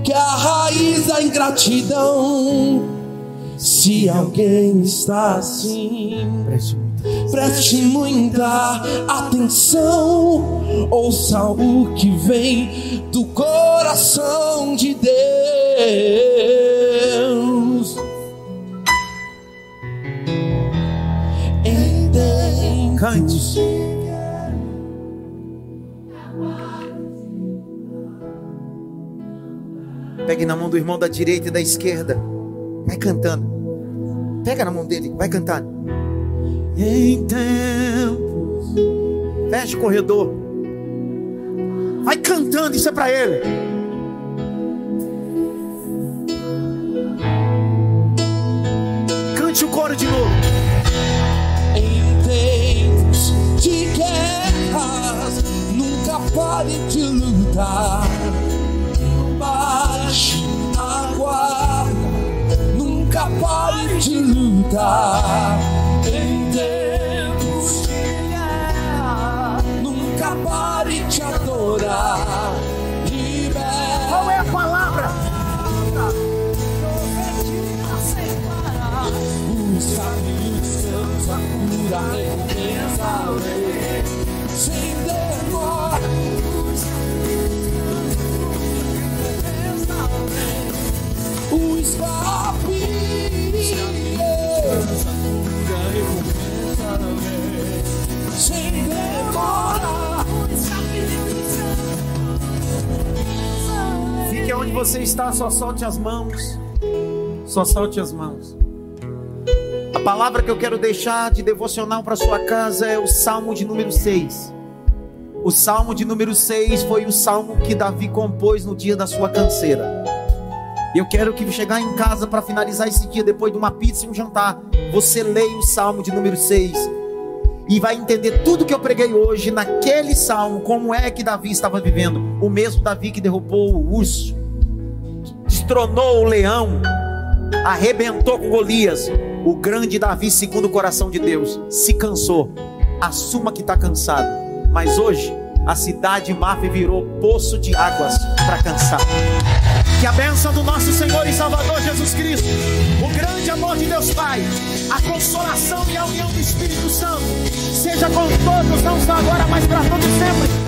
que é a raiz da ingratidão. Se alguém está assim, preste muita atenção, ouça o que vem do coração de Deus. Em Cante. Pegue na mão do irmão da direita e da esquerda. Vai cantando. Pega na mão dele, vai cantando. Em tempos. Fecha o corredor. Vai cantando, isso é para ele. Cante o coro de novo. Guerras, nunca pare de lutar. A guarda, nunca pare de lutar. Em tempos de guerra, nunca pare de adorar. Libera Qual é a palavra? os caminhos seus, a cura, a recompensa, onde você está, só solte as mãos. Só solte as mãos. A palavra que eu quero deixar de devocional para sua casa é o Salmo de número 6. O Salmo de número 6 foi o salmo que Davi compôs no dia da sua canseira. Eu quero que chegar em casa para finalizar esse dia depois de uma pizza e um jantar, você leia o Salmo de número 6 e vai entender tudo que eu preguei hoje naquele salmo, como é que Davi estava vivendo. O mesmo Davi que derrubou o urso, destronou o leão, arrebentou com Golias. O grande Davi, segundo o coração de Deus, se cansou. Assuma que está cansado. Mas hoje, a cidade Maf virou poço de águas para cansar. Que a bênção do nosso Senhor e Salvador Jesus Cristo, o grande amor de Deus Pai, a consolação e a união do Espírito Santo, seja com todos, não só agora, mas para todos sempre.